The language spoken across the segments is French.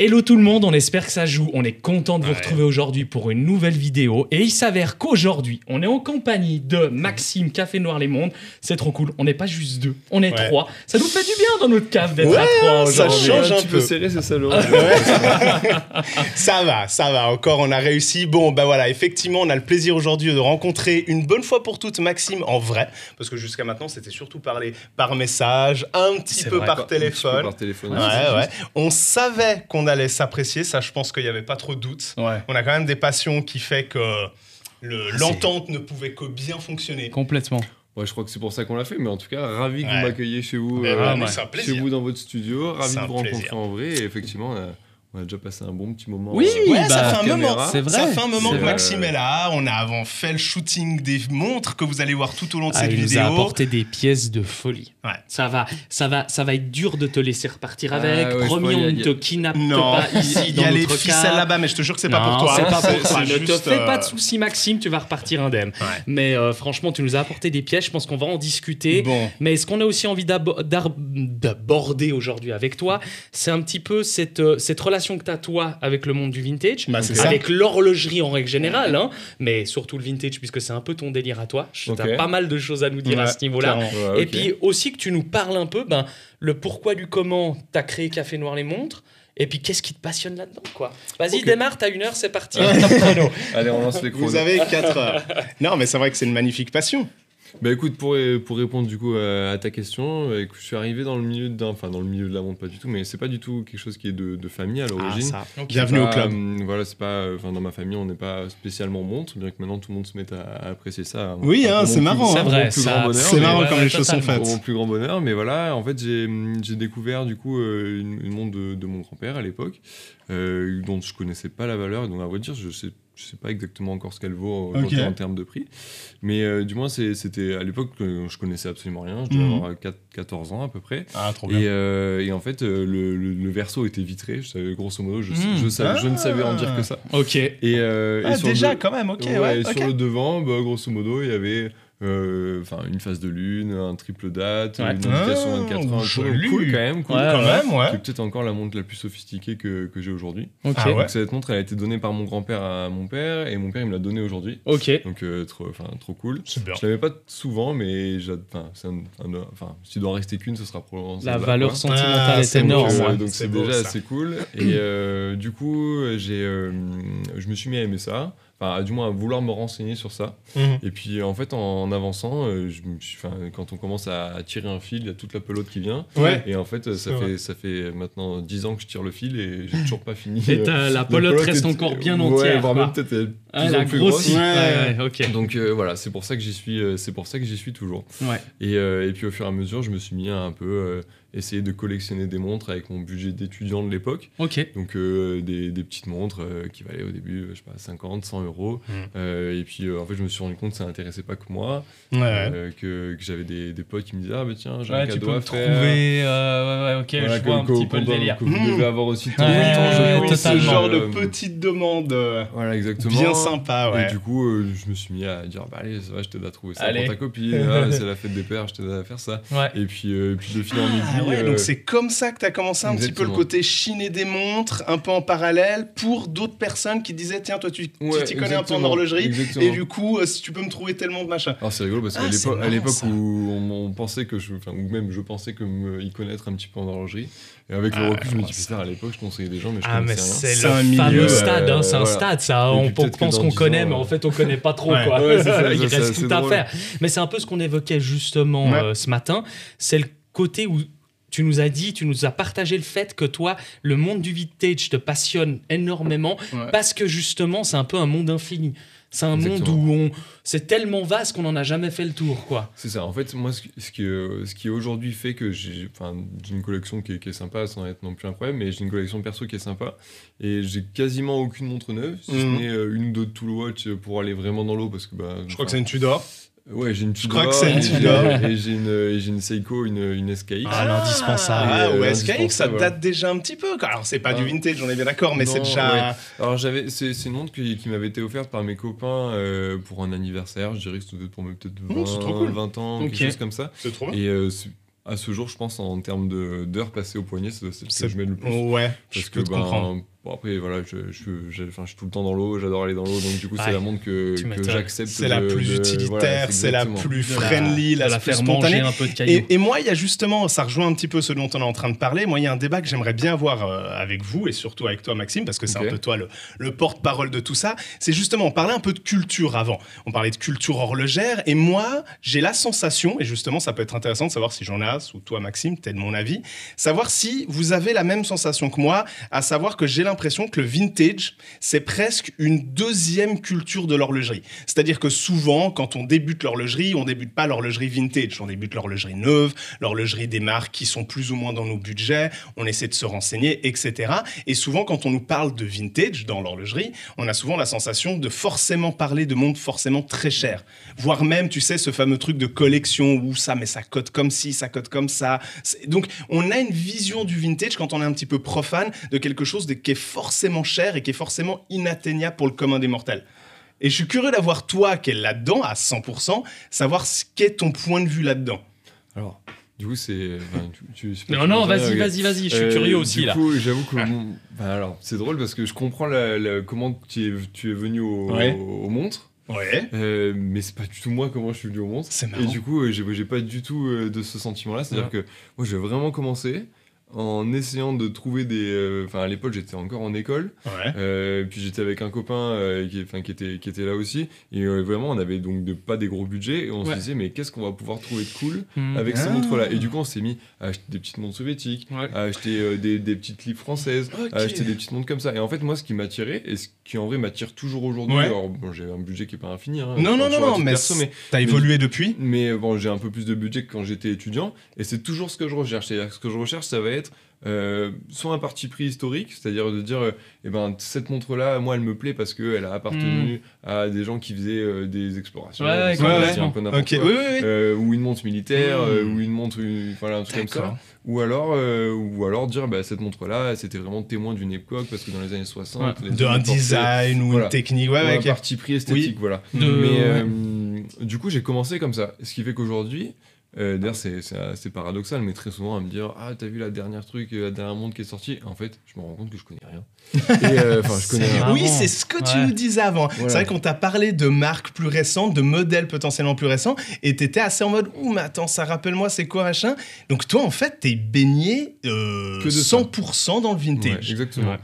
Hello tout le monde, on espère que ça joue. On est content de vous retrouver aujourd'hui pour une nouvelle vidéo. Et il s'avère qu'aujourd'hui, on est en compagnie de Maxime Café Noir Les Mondes. C'est trop cool. On n'est pas juste deux, on est Ouais. trois. Ça nous fait du bien dans notre cave d'être à trois ça change un petit peu serré, c'est ça, Laurent Ça va, ça va. Encore, on a réussi. Bon, bah voilà, effectivement, on a le plaisir aujourd'hui de rencontrer une bonne fois pour toutes Maxime en vrai. Parce que jusqu'à maintenant, c'était surtout parlé par message, un petit peu vrai, par Un petit peu téléphone. Par téléphone. Ouais, ouais. On savait qu'on allait s'apprécier, ça, je pense qu'il n'y avait pas trop de doute. Ouais, On a quand même des passions qui fait que le- Ah, l'entente ne pouvait que bien fonctionner. complètement. Ouais, je crois que c'est pour ça qu'on l'a fait, mais en tout cas, ravi que Ouais. vous m'accueilliez chez vous, Mais euh, vraiment, ouais. chez vous dans votre studio, ravi de vous rencontrer plaisir. en vrai, et effectivement, on a, on a déjà passé un bon petit moment. Oui, euh, Ouais, ça bah, fait un caméra. moment. C'est vrai, Ça fait un moment que. Maxime est là. On a avant fait le shooting des montres que vous allez voir tout au long de Ah, cette il nous vidéo. a apporté des pièces de folie. Ouais. Ça va, ça va, ça va être dur de te laisser repartir Ah, avec. ouais, je Promis, on ne te kidnappe Non, pas ici il y a les ficelles là-bas, mais je te jure que c'est pas pour toi. C'est pas pour toi. Ne te fais euh, pas de soucis, Maxime, tu vas repartir indemne. Ouais. Mais euh, franchement, tu nous as apporté des pièges. Je pense qu'on va en discuter. Bon. Mais ce qu'on a aussi envie d'aborder aujourd'hui avec toi, c'est un petit peu cette, euh, cette relation que tu as, toi, avec le monde du vintage, Bah, avec l'horlogerie en règle générale, hein, mais surtout le vintage, puisque c'est un peu ton délire à toi. Tu Ok. as pas mal de choses à nous dire à ce niveau-là. Ouais, Et puis aussi que tu nous parles un peu ben, le pourquoi du comment tu as créé Café Noir les Montres. Et puis, qu'est-ce qui te passionne là-dedans, quoi Vas-y, Ok. démarre, t'as une heure, c'est parti. Allez, on lance les chronos. Vous avez 4 heures. Non, mais c'est vrai que c'est une magnifique passion. Bah écoute, pour, pour répondre du coup à, à ta question, euh, écoute, je suis arrivé dans le milieu d'un, enfin dans le milieu de la montre pas du tout, mais c'est pas du tout quelque chose qui est de, de famille à l'origine. Ah, ça. Ok. Bienvenue au club. euh, voilà, c'est pas, euh, enfin dans ma famille, on n'est pas spécialement montre, bien que maintenant tout le monde se mette à, à apprécier ça. Oui, hein, pour c'est marrant, hein. C'est vrai. C'est marrant comme ouais, les choses sont faites. Pour mon plus grand bonheur, mais voilà, en fait, j'ai j'ai découvert du coup euh, une, une montre de, de mon grand-père à l'époque, euh, dont je connaissais pas la valeur, et dont à vrai dire, je sais, je sais pas exactement encore ce qu'elle vaut euh, en termes de prix, mais euh, du moins c'était à l'époque que je connaissais absolument rien, je devais Mhm. avoir 4 14 ans à peu près. Ah, trop Et, euh, et en fait, le, le- le verso était vitré. Je savais, grosso modo, je, Mhm. je, savais- je ne savais en dire Ah. que ça. Ok. Et, euh, Ah, et sur déjà, le, quand même, ok. ouais, Ouais, et sur le devant, bah, grosso modo, il y avait enfin une phase de lune, un triple date, Ouais. une indication Ah, 24 heures. Cool quand même, cool. Ouais, Quand même, Qui ouais. est peut-être encore la montre la plus sophistiquée que, que j'ai aujourd'hui. Ah. Donc cette montre, elle a été donnée par mon grand-père à mon père, et mon père, il me l'a donnée aujourd'hui. Ok. Donc euh, trop, trop cool. C'est bien. Je l'avais pas souvent, mais enfin, c'est s'il doit en rester qu'une, ce sera probablement La valeur sentimentale Ah, est c'est énorme. Euh, donc C'est c'est déjà ça. assez cool. Et euh, du coup, j'ai, euh, je me suis mis à aimer ça. Enfin, du moins à vouloir me renseigner sur ça. Mhm. Et puis, en fait, en, en avançant, euh, je quand on commence à, à tirer un fil, il y a toute la pelote qui vient. Ouais. Et en fait, ça vrai. fait, ça fait maintenant 10 ans que je tire le fil et j'ai toujours pas fini. Et Euh, la pelote reste est- encore bien ouais, entière. voire quoi. même peut-être Ah, plus en plus grossi. grosse. Ouais, ouais, ok. Donc euh, voilà, c'est pour ça que j'y suis, euh, c'est pour ça que j'y suis toujours. Ouais. Et, euh, et puis au fur et à mesure, je me suis mis à un peu euh, essayer de collectionner des montres avec mon budget d'étudiant de l'époque. Ok. Donc euh, des, des petites montres euh, qui valaient au début, euh, je sais pas, 50, 100 euros. Euh, et puis euh, en fait, je me suis rendu compte que ça n'intéressait pas que moi, Ouais. euh, que, que j'avais des, des potes qui me disaient ah bah tiens, j'ai un Ouais, tu cadeau peux à me faire. trouver. euh, ouais, ouais, ok, Voilà, je que- vois un petit peu le délire. Que vous devez avoir aussi de temps en temps, ce genre de petite demande euh, Voilà, exactement. bien sympa, ouais. Et du coup, euh, je me suis mis à dire bah allez, ça va, je t'aide à trouver ça Allez. pour ta copine. Ah, c'est la fête des pères, je t'aide à faire ça. Ouais. Et puis, euh, puis de fil en aiguille. Ah ouais, euh, donc c'est comme ça que tu as commencé un petit peu le côté chiner des montres, un peu en parallèle, pour d'autres personnes qui disaient tiens, toi tu tu ouais, t'y connais un peu en horlogerie, exactement. et du coup, euh, si tu peux me trouver tellement de machin. Alors c'est rigolo parce Ah, qu'à c'est l'époque, où on, on pensait que je, enfin, ou même je pensais que me y connaître un petit peu en horlogerie, et avec le Ah, recul, je me dis ça- putain à l'époque je conseillais des gens mais je Ah, mais connaissais rien. c'est le fameux stade, hein, euh, c'est un voilà. stade, ça. On, pense qu'on 10 connaît, mais euh, en fait, on connaît pas trop, quoi. Il reste tout à faire. Mais c'est un peu ce qu'on évoquait justement euh, ce matin. C'est le côté où tu nous as dit, tu nous as partagé le fait que toi, le monde du vintage te passionne énormément Ouais. parce que justement, c'est un peu un monde infini. C'est un Exactement. monde où on, c'est tellement vaste qu'on n'en a jamais fait le tour, quoi. C'est ça. En fait, moi, ce qui, ce qui, euh, ce qui aujourd'hui fait que j'ai enfin, j'ai une collection qui est, qui est sympa, sans être non plus incroyable, mais j'ai une collection perso qui est sympa. Et j'ai quasiment aucune montre neuve, si Mhm. ce n'est euh, une ou deux Tool Watch pour aller vraiment dans l'eau. Parce que, bah, Je crois que c'est une Tudor. Ouais, j'ai une Je Tudor. crois que c'est une et j'ai- Tudor. Et j'ai une, et j'ai une Seiko, une, une SKX. Ah, l'indispensable. Ah, Et, euh, ouais, SKX, ça date déjà un petit peu. Alors, c'est pas Ah. du vintage, on est bien d'accord, mais c'est déjà. ouais. Alors j'avais, c'est, c'est une montre qui, qui m'avait été offerte par mes copains euh, pour un anniversaire. Je dirais que c'était pour mes peut-être 20, Mmh, cool. 20 ans, Ok. quelque chose comme ça. C'est trop bien. Et euh, à ce jour, je pense, en termes de- d'heures passées au poignet, c'est c'est ce que je mets le plus. Ouais, je peux que te ben, comprendre. Bon, après voilà, je, je, je- enfin, je suis tout le temps dans l'eau, j'adore aller dans l'eau, donc du coup Ouais, c'est la montre que, tu que j'accepte. C'est la plus de- utilitaire, voilà, c'est la plus la- friendly, la, la plus faire spontanée. manger un peu de cailloux. Et, et moi, il y a justement, ça rejoint un petit peu ce dont on est en train de parler. Moi, il y a un débat que j'aimerais bien avoir euh, avec vous et surtout avec toi, Maxime, parce que c'est un peu toi le, le porte-parole de tout ça. C'est justement, on parlait un peu de culture avant. On parlait de culture horlogère. Et moi, j'ai la sensation, et justement, ça peut être intéressant de savoir si j'en ai, ou toi, Maxime, t'es de mon avis, savoir si vous avez la même sensation que moi, à savoir que j'ai l'impression que le vintage, c'est presque une deuxième culture de l'horlogerie. C'est-à-dire que souvent, quand on débute l'horlogerie, on débute pas l'horlogerie vintage, on débute l'horlogerie neuve, l'horlogerie des marques qui sont plus ou moins dans nos budgets, on essaie de se renseigner, etc. Et souvent, quand on nous parle de vintage dans l'horlogerie, on a souvent la sensation de forcément parler de montres forcément très chères. Voire même, tu sais, ce fameux truc de collection où ça, mais ça cote comme ci, ça cote comme ça. Donc, on a une vision du vintage quand on est un petit peu profane de quelque chose qui est forcément cher et qui est forcément inatteignable pour le commun des mortels. Et je suis curieux d'avoir toi qui est là-dedans à 100%, savoir ce qu'est ton point de vue là-dedans. Alors, du coup, c'est. enfin, tu- tu- Non, non, vas-y, vas-y, vas-y, je suis Euh, curieux aussi du là. coup, j'avoue que alors c'est drôle parce que je comprends la- la- comment tu es, tu es venu au- Ouais. aux montres, Ouais. euh, mais c'est pas du tout moi comment je suis venu aux montres. C'est Et marrant. du coup, euh, j'ai j'ai pas du tout euh, de ce sentiment-là. C'est-à-dire que moi, j'ai vraiment commencé en essayant de trouver des. euh, Enfin, à l'époque, j'étais encore en école. Ouais. Euh, puis j'étais avec un copain euh, qui, enfin, qui, était, qui était là aussi. Et euh, vraiment, on avait donc de, pas des gros budgets. Et on Ouais. se disait, mais qu'est-ce qu'on va pouvoir trouver de cool Hmm. avec ces Ah. montres-là Et du coup, on s'est mis à acheter des petites montres soviétiques, Ouais. à acheter euh, des, des petites livres françaises, à acheter des petites montres comme ça. Et en fait, moi, ce qui m'attirait, et ce qui en vrai m'attire toujours aujourd'hui, Ouais. alors bon, j'ai un budget qui est pas infini. Hein, Non, non, non, non, mais t'as évolué depuis mais bon, j'ai un peu plus de budget que quand j'étais étudiant, et c'est toujours ce que je recherche. C'est-à-dire que ce que je recherche, ça va être euh, soit un parti pris historique, c'est-à-dire de dire, euh, eh ben, cette montre-là, moi, elle me plaît parce qu'elle a appartenu à des gens qui faisaient euh, des explorations, Ouais, ouais, un peu oui, oui, oui. Euh, ou une montre militaire, Hmm. euh, ou une montre, une- voilà, un truc comme ça. Ou alors, euh, ou alors dire, bah, cette montre-là, c'était vraiment témoin d'une époque, parce que dans les années 60, les De un portaient- design ou Voilà. une technique. Ouais, ou ouais, un parti pris esthétique, voilà. De- Mais ouais. du coup, j'ai commencé comme ça. Ce qui fait qu'aujourd'hui, euh, d'ailleurs, c'est- c'est assez paradoxal, mais très souvent à me dire Ah, t'as vu la dernière truc, euh, la dernière montre qui est sortie? En fait, je me rends compte que je connais rien. Et, euh, je connais rien. Oui, c'est ce que tu Ouais. nous disais avant. Voilà. C'est vrai qu'on t'a parlé de marques plus récentes, de modèles potentiellement plus récents, et t'étais assez en mode Ouh, mais attends, ça rappelle-moi, c'est quoi machin? Donc toi, en fait, t'es baigné euh, Que de ça. 100% dans le Ouais, vintage. exactement. Ouais.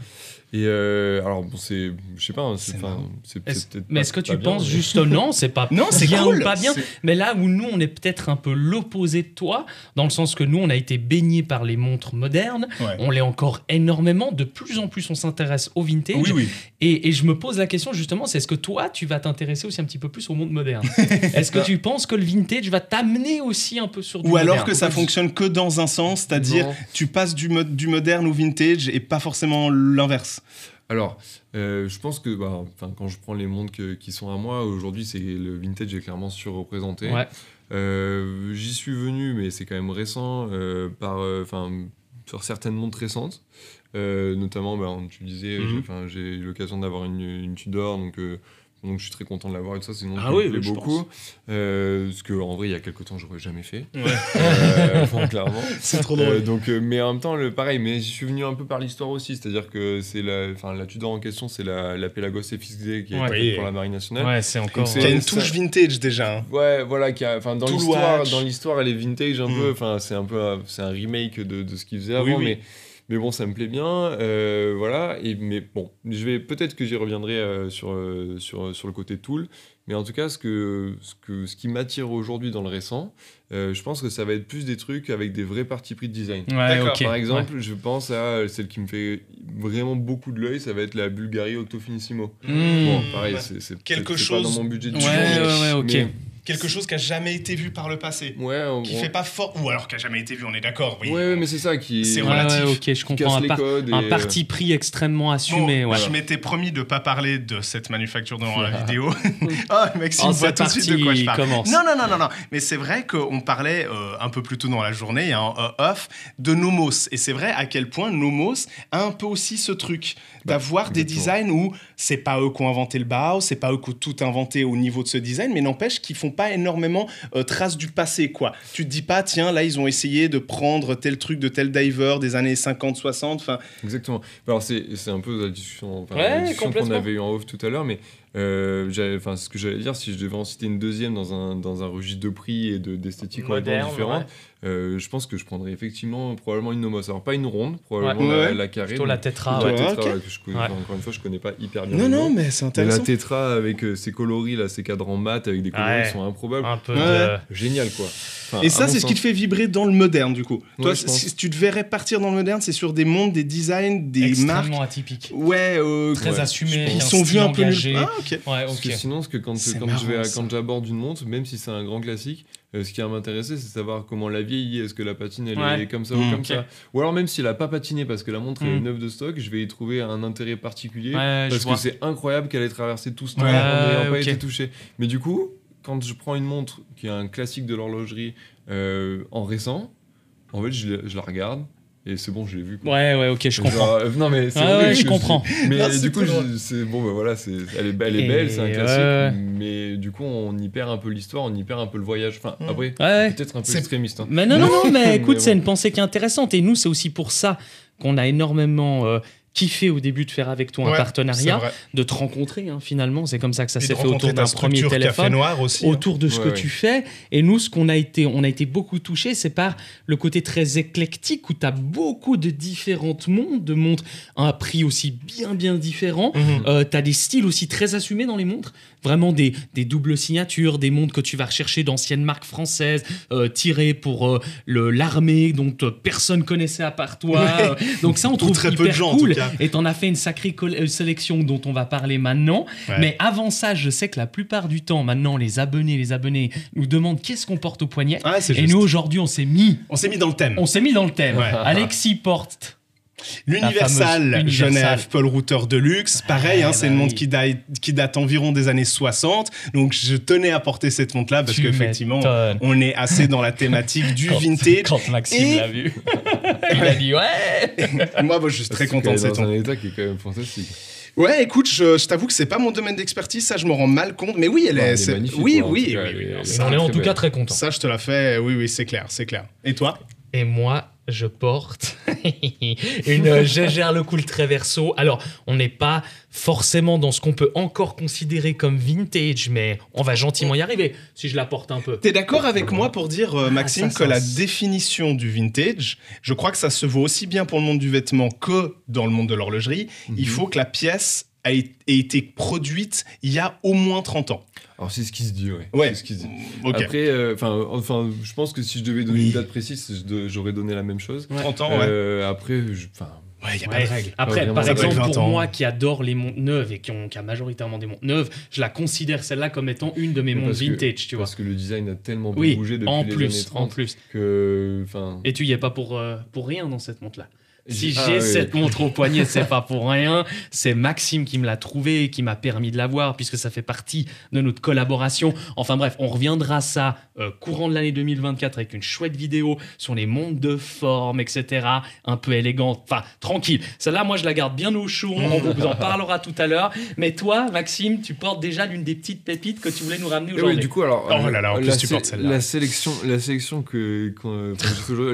Et euh, alors, bon, c'est. Je sais pas, hein, c'est C'est enfin, marrant. c'est- Est-ce- c'est peut-être Mais pas- est-ce que tu bien, penses mais- juste non, c'est pas Non, c'est bien cool. ou pas bien, C'est- mais là où nous on est peut-être un peu l'opposé de toi, dans le sens que nous on a été baignés par les montres modernes, Ouais. on l'est encore énormément, de plus en plus on s'intéresse au vintage, Oui, oui. Et, et je me pose la question justement, c'est est-ce que toi tu vas t'intéresser aussi un petit peu plus au monde moderne Est-ce que tu penses que le vintage va t'amener aussi un peu sur du Ou alors moderne que ça fonctionne que dans un sens, c'est-à-dire Non. tu passes du, mo- du moderne au vintage et pas forcément l'inverse? Alors, euh, je pense que bah, quand je prends les montres que- qui sont à moi, aujourd'hui, c'est le vintage est clairement surreprésenté. Ouais. Euh, J'y suis venu, mais c'est quand même récent, euh, par, euh, sur certaines montres récentes. Notamment, bah, tu disais, Mhm. j'ai- eu l'occasion d'avoir une, une Tudor, donc, donc je suis très content de l'avoir et tout ça. C'est une montre Ah qui oui, me plaît oui, je beaucoup. Euh, ce que, en vrai, il y a quelques temps, j'aurais jamais fait. Ouais. Euh, enfin, clairement. C'est trop Euh, drôle. donc, euh, mais en même temps, le, pareil, mais j'y suis venu un peu par l'histoire aussi, c'est-à-dire que c'est la, enfin, la Tudor en question, c'est la, la Pelagos FXD qui est Ouais. faite pour la Marine nationale. Ouais, c'est encore. c'est- Qui a une ça- touche vintage déjà. hein. Ouais, voilà, qui a, enfin, dans l'histoire, dans l'histoire, elle est vintage un Mm. peu. Enfin, c'est un peu, c'est un remake de, de ce qu'il faisait Oui, avant, oui. mais. Mais bon, ça me plaît bien, euh, voilà. Et mais bon, je vais peut-être que j'y reviendrai euh, sur, euh, sur sur le côté tool. Mais en tout cas, ce que ce que ce qui m'attire aujourd'hui dans le récent, euh, je pense que ça va être plus des trucs avec des vrais partis pris de design. Ouais. Par exemple, je pense à celle qui me fait vraiment beaucoup de l'œil, ça va être la Bulgari Octo Finissimo. Ouais. Hmm. Bon, pareil, Ouais. c'est Quelque chose pas dans mon budget de Ouais, jour, mais- ouais, ouais, ok. mais- Quelque chose qui a jamais été vu par le passé. ouais, en Qui gros- fait pas fort. Ou alors qui a jamais été vu, on est d'accord. Oui. Ouais, mais c'est ça qui. C'est relatif. ouais, ok, je comprends. Un, les par- codes. un et, euh, parti pris extrêmement assumé. Bon, ouais. Je m'étais promis de pas parler de cette manufacture dans la vidéo. Ah, Maxime Oh, voit tout de suite de quoi parti, je parle. commence. Non, non, non, non, non. Mais c'est vrai qu'on parlait euh, un peu plus tôt dans la journée, hein, euh, off, de Nomos. Et c'est vrai à quel point Nomos a un peu aussi ce truc d'avoir des designs où c'est pas eux qui ont inventé le Bauhaus, c'est pas eux qui ont tout inventé au niveau de ce design, mais n'empêche qu'ils font pas énormément euh, trace du passé, quoi. Tu te dis pas, tiens, là, ils ont essayé de prendre tel truc de tel diver des années 50, 60. Enfin, Exactement. Alors c'est c'est un peu la discussion, Ouais, qu'on avait eu en off tout à l'heure, mais euh, enfin ce que j'allais dire, si je devais en citer une deuxième dans un, dans un registre de prix et de- d'esthétique complètement Moderne, différente, euh, je pense que je prendrais effectivement probablement une nomos. Alors pas une ronde, probablement Ouais. la, Ouais. la carrée. Plutôt la tétra, la tétra, ok. ouais, que je connais- Ouais. enfin, encore une fois, je connais pas hyper bien. non, non, nom. mais c'est Mais la intéressant. tétra avec euh, ses coloris, là, ses cadrans mat avec des coloris Ouais. qui sont improbables. Un peu Ouais. de... Génial quoi. Enfin, Et ça, c'est ce qui te fait vibrer dans le moderne, du coup. Ouais, Toi, je pense. si tu devrais partir dans le moderne, c'est sur des mondes, des designs, des marques. extrêmement atypique. Ouais, euh, Très Ouais, assumé, je avec qui un sont vus un peu engagé. nuls. Ah, ok. Ouais, Parce que sinon, ce que quand, je vais- quand j'aborde une montre, même si c'est un grand classique, euh, ce qui va m'intéresser, c'est savoir comment la vieillit. Est-ce que la patine elle Ouais. est comme ça Mm. ou comme Ok. ça Ou alors même s'il a pas patiné parce que la montre est Mm. neuve de stock, je vais y trouver un intérêt particulier Ouais, parce que c'est incroyable qu'elle ait traversé tout ce temps Ouais. en n'ayant pas été touchée. Mais du coup, quand je prends une montre qui est un classique de l'horlogerie euh, en récent, en fait, je, la- je la regarde et c'est bon, je l'ai vu. quoi. Ouais, ouais, ok, je Genre, comprends. euh, non mais c'est Ah ouais, je que comprends. Mais Non, du coup, c'est bon, bah voilà, c'est elle est, elle est Et belle, c'est un classique. Mais du coup, on y perd un peu l'histoire, on y perd un peu le voyage. Enfin, Mm. après, Ouais. peut-être un peu extrémiste. hein. Mais non, non, non, mais écoute, c'est bon. une pensée qui est intéressante. Et nous, c'est aussi pour ça qu'on a énormément euh, kiffé au début de faire avec toi un Ouais, partenariat, de te rencontrer hein, finalement. C'est comme ça que ça s'est fait autour d'un premier téléphone. Noir aussi. hein. autour de ce Ouais, que ouais. tu fais. Et nous, ce qu'on a été, on a été beaucoup touchés, c'est par le côté très éclectique où tu as beaucoup de différentes montres, de montres à un prix aussi bien, bien différent. Mhm. tu as des styles aussi très assumés dans les montres. Vraiment des, des doubles signatures, des montres que tu vas rechercher d'anciennes marques françaises, euh, tirées pour euh, le- l'armée, dont euh, personne connaissait à part toi. Ouais. Euh, Donc ça, on Ou trouve très hyper peu de gens, en cool. Et t'en as fait une sacrée euh, sélection dont on va parler maintenant. Ouais. Mais avant ça, je sais que la plupart du temps, maintenant, les abonnés, les abonnés nous demandent qu'est-ce qu'on porte au poignet. Ah, Et juste. nous, aujourd'hui, on s'est mis, On s'est mis dans le thème. on s'est mis dans le thème. Ouais. Alexis porte. L'Universal. Genève Paul Router Deluxe, pareil, hein, Ouais, c'est bah une montre oui. qui date, qui date environ des années 60. Donc je tenais à porter cette montre-là parce qu'effectivement, on est assez dans la thématique du Quand- vintage. Quand Maxime Et- l'a vu, il a dit ouais. Moi, je suis très content de cette montre. un état qui est quand même fantastique. Ouais, écoute, je, je t'avoue que c'est pas mon domaine d'expertise, ça je m'en rends mal compte. Mais oui, elle Ouais, est. elle est c'est- magnifique, oui, quoi, oui, oui, on est en tout cas très contents. ça, je te la fais. Oui, oui, c'est clair, c'est clair. Et toi? Et moi, je porte une Gégère Le Cool Traverso. Alors, on n'est pas forcément dans ce qu'on peut encore considérer comme vintage, mais on va gentiment y arriver si je la porte un peu. T'es d'accord avec moi pour dire, euh, Maxime, Ah, ça, que la définition du vintage, je crois que ça se vaut aussi bien pour le monde du vêtement que dans le monde de l'horlogerie. Mhm. Il faut que la pièce a été produite il y a au moins 30 ans. Alors c'est ce qui se dit, ouais. Ouais. C'est ce qui se dit. Ok. Après, euh, enfin, enfin, je pense que si je devais donner Oui. une date précise, j'aurais donné la même chose. 30 ans, ouais. Euh, Après, enfin, Ouais, il n'y a Ouais. pas de règle. Après, par exemple, être 20 pour ans. moi qui adore les montres neuves et qui, ont, qui a majoritairement des montres neuves, je la considère celle-là comme étant une de mes montres que- vintage, tu vois. parce que le design a tellement Oui, bougé depuis en les années plus, 30 en plus. que, enfin, Et tu y es pas pour, euh, pour rien dans cette montre-là. Si Ah, j'ai oui. cette montre au poignet, c'est pas pour rien. C'est Maxime qui me l'a trouvé, qui m'a permis de l'avoir, puisque ça fait partie de notre collaboration. Enfin bref, on reviendra à ça euh, courant de l'année 2024 avec une chouette vidéo sur les montres de forme, etc. Un peu élégante, enfin tranquille. Celle-là, moi, je la garde bien au chaud. On vous en parlera tout à l'heure. Mais toi, Maxime, tu portes déjà l'une des petites pépites que tu voulais nous ramener Eh oui, aujourd'hui. du coup, alors. Oh là là, en euh, plus, la tu portes celle-là. La sélection, la sélection que,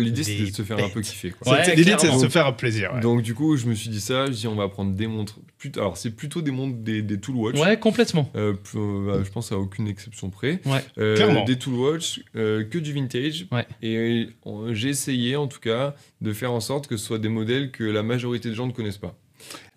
l'idée c'était de se faire un peu kiffer. C'était- L'idée, c'est de se faire plaisir. ouais. Donc, du coup, je me suis dit ça. Je dis, on va prendre des montres. plutôt- alors, c'est plutôt des montres, des, des Tool Watch. Ouais, complètement. Euh, euh, bah, je pense à aucune exception près. Ouais. Euh, Clairement. Des Tool Watch, euh, que du vintage. Ouais. Et j'ai essayé, en tout cas, de faire en sorte que ce soit des modèles que la majorité des gens ne connaissent pas.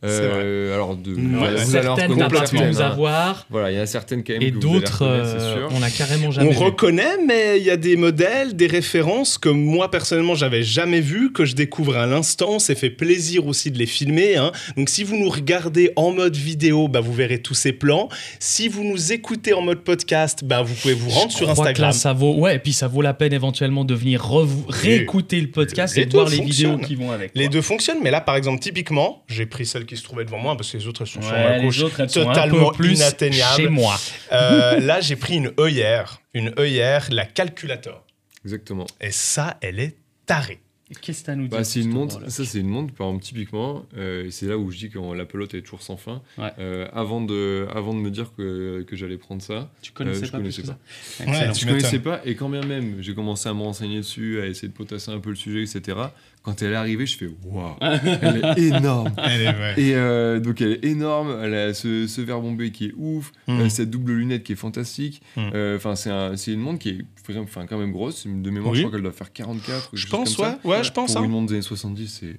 Euh, alors, de, Ouais, vous allez certaines, certaines, nous avoir. Voilà, il y en a certaines quand même Et allez d'autres, c'est euh, on a carrément jamais On vu. reconnaît, mais il y a des modèles, des références que moi personnellement j'avais jamais vues, que je découvre à l'instant. On s'est fait plaisir aussi de les filmer. hein. Donc si vous nous regardez en mode vidéo, bah, vous verrez tous ces plans. Si vous nous écoutez en mode podcast, bah, vous pouvez vous rendre Je sur crois que Instagram. là, ça vaut, ouais, et puis ça vaut la peine éventuellement de venir réécouter le podcast les et de voir les vidéos qui vont avec. Les quoi. deux fonctionnent, mais là par exemple typiquement, j'ai pris celle qui se trouvait devant moi parce que les autres elles sont sur ma les gauche. autres, elles sont un totalement peu plus inatteignables. chez moi. Euh, là j'ai pris une œillère, une œillère, la calculator. Exactement. Et ça, elle est tarée. Qu'est-ce que t'as à nous dire Bah, c'est une montre, ça c'est une montre, par exemple, typiquement, euh, et c'est là où je dis que la pelote est toujours sans fin. Ouais. Euh, avant, de, avant de me dire que, que j'allais prendre ça, Tu connaissais Euh, je pas plus connaissais que pas. ça Ouais, tu connaissais pas, et quand bien même j'ai commencé à me renseigner dessus, à essayer de potasser un peu le sujet, etc. Quand elle est arrivée, je fais waouh, elle est énorme. Elle est. Et euh, donc elle est énorme, elle a ce, ce verre bombé qui est ouf, Mm. euh, cette double lunette qui est fantastique. Mm. Euh, Enfin, c'est un- c'est une montre qui est enfin, quand même grosse. De mémoire, Oui. je crois qu'elle doit faire 44. ou Je pense, comme ouais. ça. Ouais, je pense. Pour hein. une montre des années 70, c'est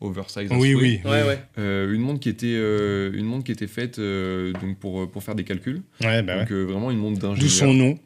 oversize. Oui, oui. Ouais, ouais. Euh, une montre qui était, euh, une montre qui était faite euh, donc pour, pour faire des calculs. Ouais, bah ouais. Donc euh, vraiment une montre d'ingénieur. D'où son nom,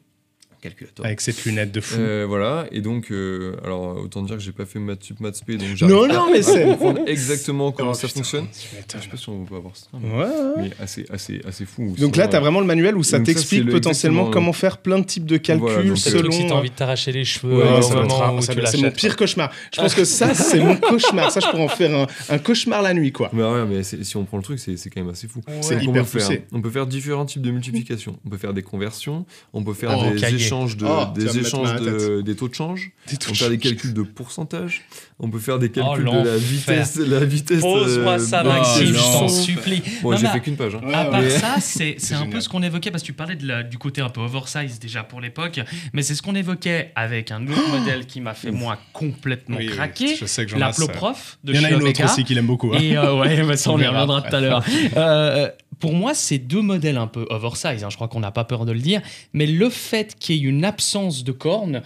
calculateur. avec cette lunette de fou. Euh, voilà, et donc, euh, alors autant dire que j'ai pas fait maths sup, maths spé, donc Non, j'arrive non, pas mais à c'est- comprendre exactement comment Oh, ça putain, fonctionne. Je sais pas si on va avoir ça, Ouais, ouais. mais assez, assez, assez fou. Donc là, tu as euh, vraiment le manuel où ça t'explique le- potentiellement comment faire plein de types de calculs Voilà, truc si selon. t'as envie de t'arracher les cheveux Ouais, C'est mon pire cauchemar. Je pense que ça, c'est mon cauchemar. Ça, je pourrais en faire un, un cauchemar la nuit, quoi. Mais ouais, mais si on prend le truc, c'est c'est quand même assez fou. C'est hyper peut poussé. On peut faire différents types de multiplications. On peut faire des conversions. On peut faire Oh, des. Échanges de, Oh, des échanges de, des taux de change. Des On trucs- peut faire des calculs de pourcentage. On peut faire des calculs de la Oh, vitesse, la vitesse. Pose-moi euh, ça, Maxime, je t'en supplie. Bon, j'ai mais fait qu'une page. hein. Ouais, À part ouais. ça, c'est c'est un peu ce qu'on évoquait parce que tu parlais de la- du côté un peu oversize déjà pour l'époque, mais c'est ce qu'on évoquait avec un autre modèle qui m'a fait moi complètement Oui, oui, craquer, Je sais que j'en ai la. Prof de Il y en a chez une autre aussi qu'il aime beaucoup. hein. Et euh, ouais, bah, ça, on On y reviendra tout à l'heure. Pour moi, c'est deux modèles un peu oversize, hein, je crois qu'on n'a pas peur de le dire, mais le fait qu'il y ait une absence de cornes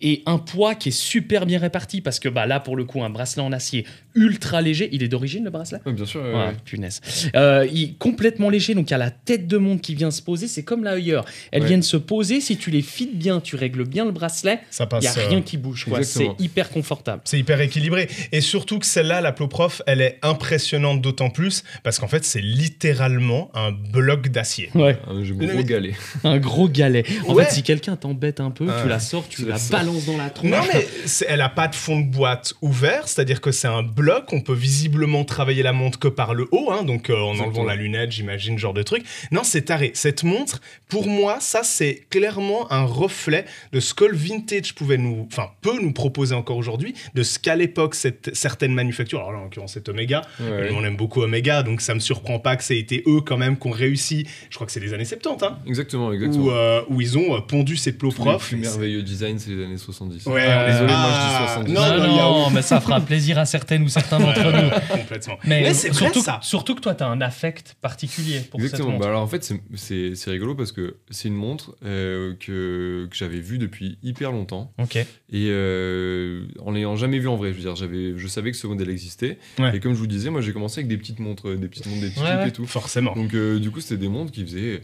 et un poids qui est super bien réparti, parce que bah, là, pour le coup, un bracelet en acier ultra léger, il est d'origine le bracelet? Ouais, bien sûr. ouais, Ouais, ouais. punaise. Euh, il est complètement léger, donc il y a la tête de montre qui vient se poser. C'est comme la Heuer. Elles Ouais. viennent se poser. Si tu les fites bien, tu règles bien le bracelet, Ça il passe. n'y a euh, rien qui bouge. C'est hyper confortable. C'est hyper équilibré. Et surtout que celle-là, la Ploprof, elle est impressionnante d'autant plus parce qu'en fait, c'est littéralement un bloc d'acier. Ouais, Ah, gros galet. un gros galet. En Ouais. fait, si quelqu'un t'embête un peu, Ah. tu la sors, tu la balances dans la tronche. Non, mais elle a pas de fond de boîte ouvert, c'est-à-dire que c'est un bloc. On peut visiblement travailler la montre que par le haut, hein, donc euh, en enlevant la lunette, j'imagine, genre de truc. Non, c'est taré. Cette montre, pour moi, ça, c'est clairement un reflet de ce que le vintage pouvait nous, enfin, peut nous proposer encore aujourd'hui, de ce qu'à l'époque, cette, certaines manufactures, alors là, en l'occurrence, c'est Omega, Ouais, on aime beaucoup Omega, donc ça me surprend pas que ça ait été eux quand même qui ont réussi. Je crois que c'est les années 70, hein, Exactement, exactement. où, euh, où ils ont euh, pondu ces plots profs. plus et c'est- merveilleux design, c'est les années 70. Ouais, Euh, Désolé, moi ah, je dis 70. Non, Non, non, non, mais ça fera plaisir à certaines ou certains d'entre nous. complètement. Mais, Mais c'est vrai, surtout, ça. surtout que toi, tu as un affect particulier pour cette Exactement. montre. Bah alors en fait, c'est- c'est c'est rigolo parce que c'est une montre euh, que, que j'avais vue depuis hyper longtemps Ok. et euh, en l'ayant jamais vue en vrai. Je veux dire, j'avais, je savais que ce modèle existait. Ouais. Et comme je vous disais, moi j'ai commencé avec des petites montres, des petites montres, des petits Ouais, clips ouais. et tout. Forcément. Donc euh, du coup, c'était des montres qui faisaient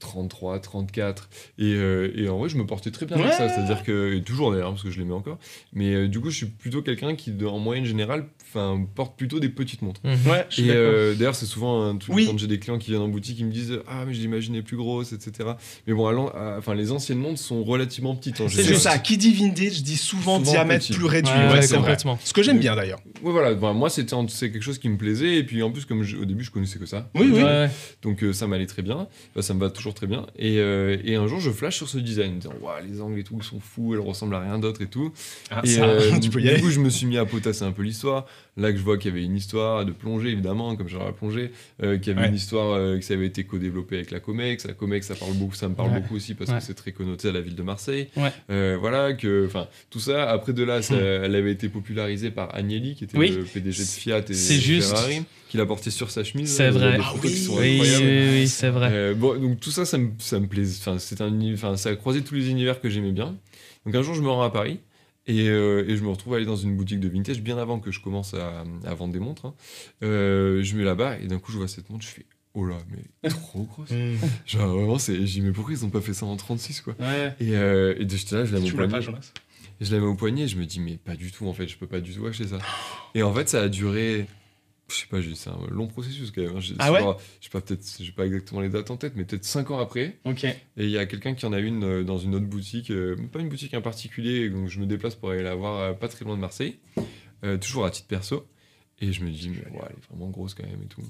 33, 34. Et, euh, et en vrai, je me portais très bien avec Ouais. ça. C'est-à-dire que, et toujours d'ailleurs, parce que je l'aimais encore. Mais euh, du coup, je suis plutôt quelqu'un qui, en moyenne générale, 'fin, porte plutôt des petites montres. Ouais, je suis Et euh, d'ailleurs, c'est souvent un truc Oui. quand j'ai des clients qui viennent en boutique, ils me disent Ah, mais je l'imaginais plus grosse, etc. Mais bon, enfin, les anciennes montres sont relativement petites en C'est général. ça. Qui dit vintage dit souvent, Souvent diamètre petit. plus réduit. Ouais, Ouais, ouais, c'est vrai. complètement. Ce que j'aime bien d'ailleurs. Ouais, voilà. Bah, moi, c'était c'est quelque chose qui me plaisait. Et puis, en plus, comme je- au début, je connaissais que ça. Oui, oui. Donc, euh, ça m'allait très bien. Enfin, ça me va toujours très bien. Et, euh, et un jour, je flash sur ce design, disant les angles et tout, ils sont fous, elles ressemblent à rien d'autre et tout. Ah, Et ça, euh, tu peux y du aller. coup, je me suis mis à potasser un peu l'histoire. Là que je vois qu'il y avait une histoire de plongée, évidemment, comme j'aurais la plongée, euh, qu'il y avait Ouais. une histoire euh, que ça avait été co-développé avec la Comex. La Comex, ça parle beaucoup, ça me parle Ouais. beaucoup aussi parce Ouais. que c'est très connoté à la ville de Marseille. Euh, voilà, que, enfin, tout ça. Après de là, ça- elle avait été popularisée par Agnelli, qui était Oui. le PDG de Fiat et juste. Ferrari, qui l'a porté sur sa chemise. C'est avez vrai. Ah qui oui. sont Oui, oui, incroyables. oui, oui, c'est vrai. Euh, bon, donc tout ça, ça me, ça me plaise. Enfin, c'est un, enfin, ça a croisé tous les univers que j'aimais bien. Donc un jour, je me rends à Paris et, euh, et je me retrouve à aller dans une boutique de vintage bien avant que je commence à, à vendre des montres. hein. Euh, je mets là-bas et d'un coup, je vois cette montre, je fais oh là, mais trop grosse. Hmm. Genre vraiment, c'est, je dis mais pourquoi ils ont pas fait ça en 36 quoi? Ouais. Et, euh, et j'étais là, je la mets au poignet. je la mets au poignet et je me dis, mais pas du tout, en fait, je peux pas du tout acheter ça. Et en fait, ça a duré, je sais pas, c'est un long processus quand même. hein. J'ai- Ah ouais Je sais pas, peut-être, j'ai pas exactement les dates en tête, mais peut-être 5 ans après. Ok. Et il y a quelqu'un qui en a une euh, dans une autre boutique, euh, pas une boutique en particulier, donc je me déplace pour aller la voir euh, pas très loin de Marseille, euh, toujours à titre perso. Et je me dis, mais ouais, elle est vraiment grosse quand même et tout.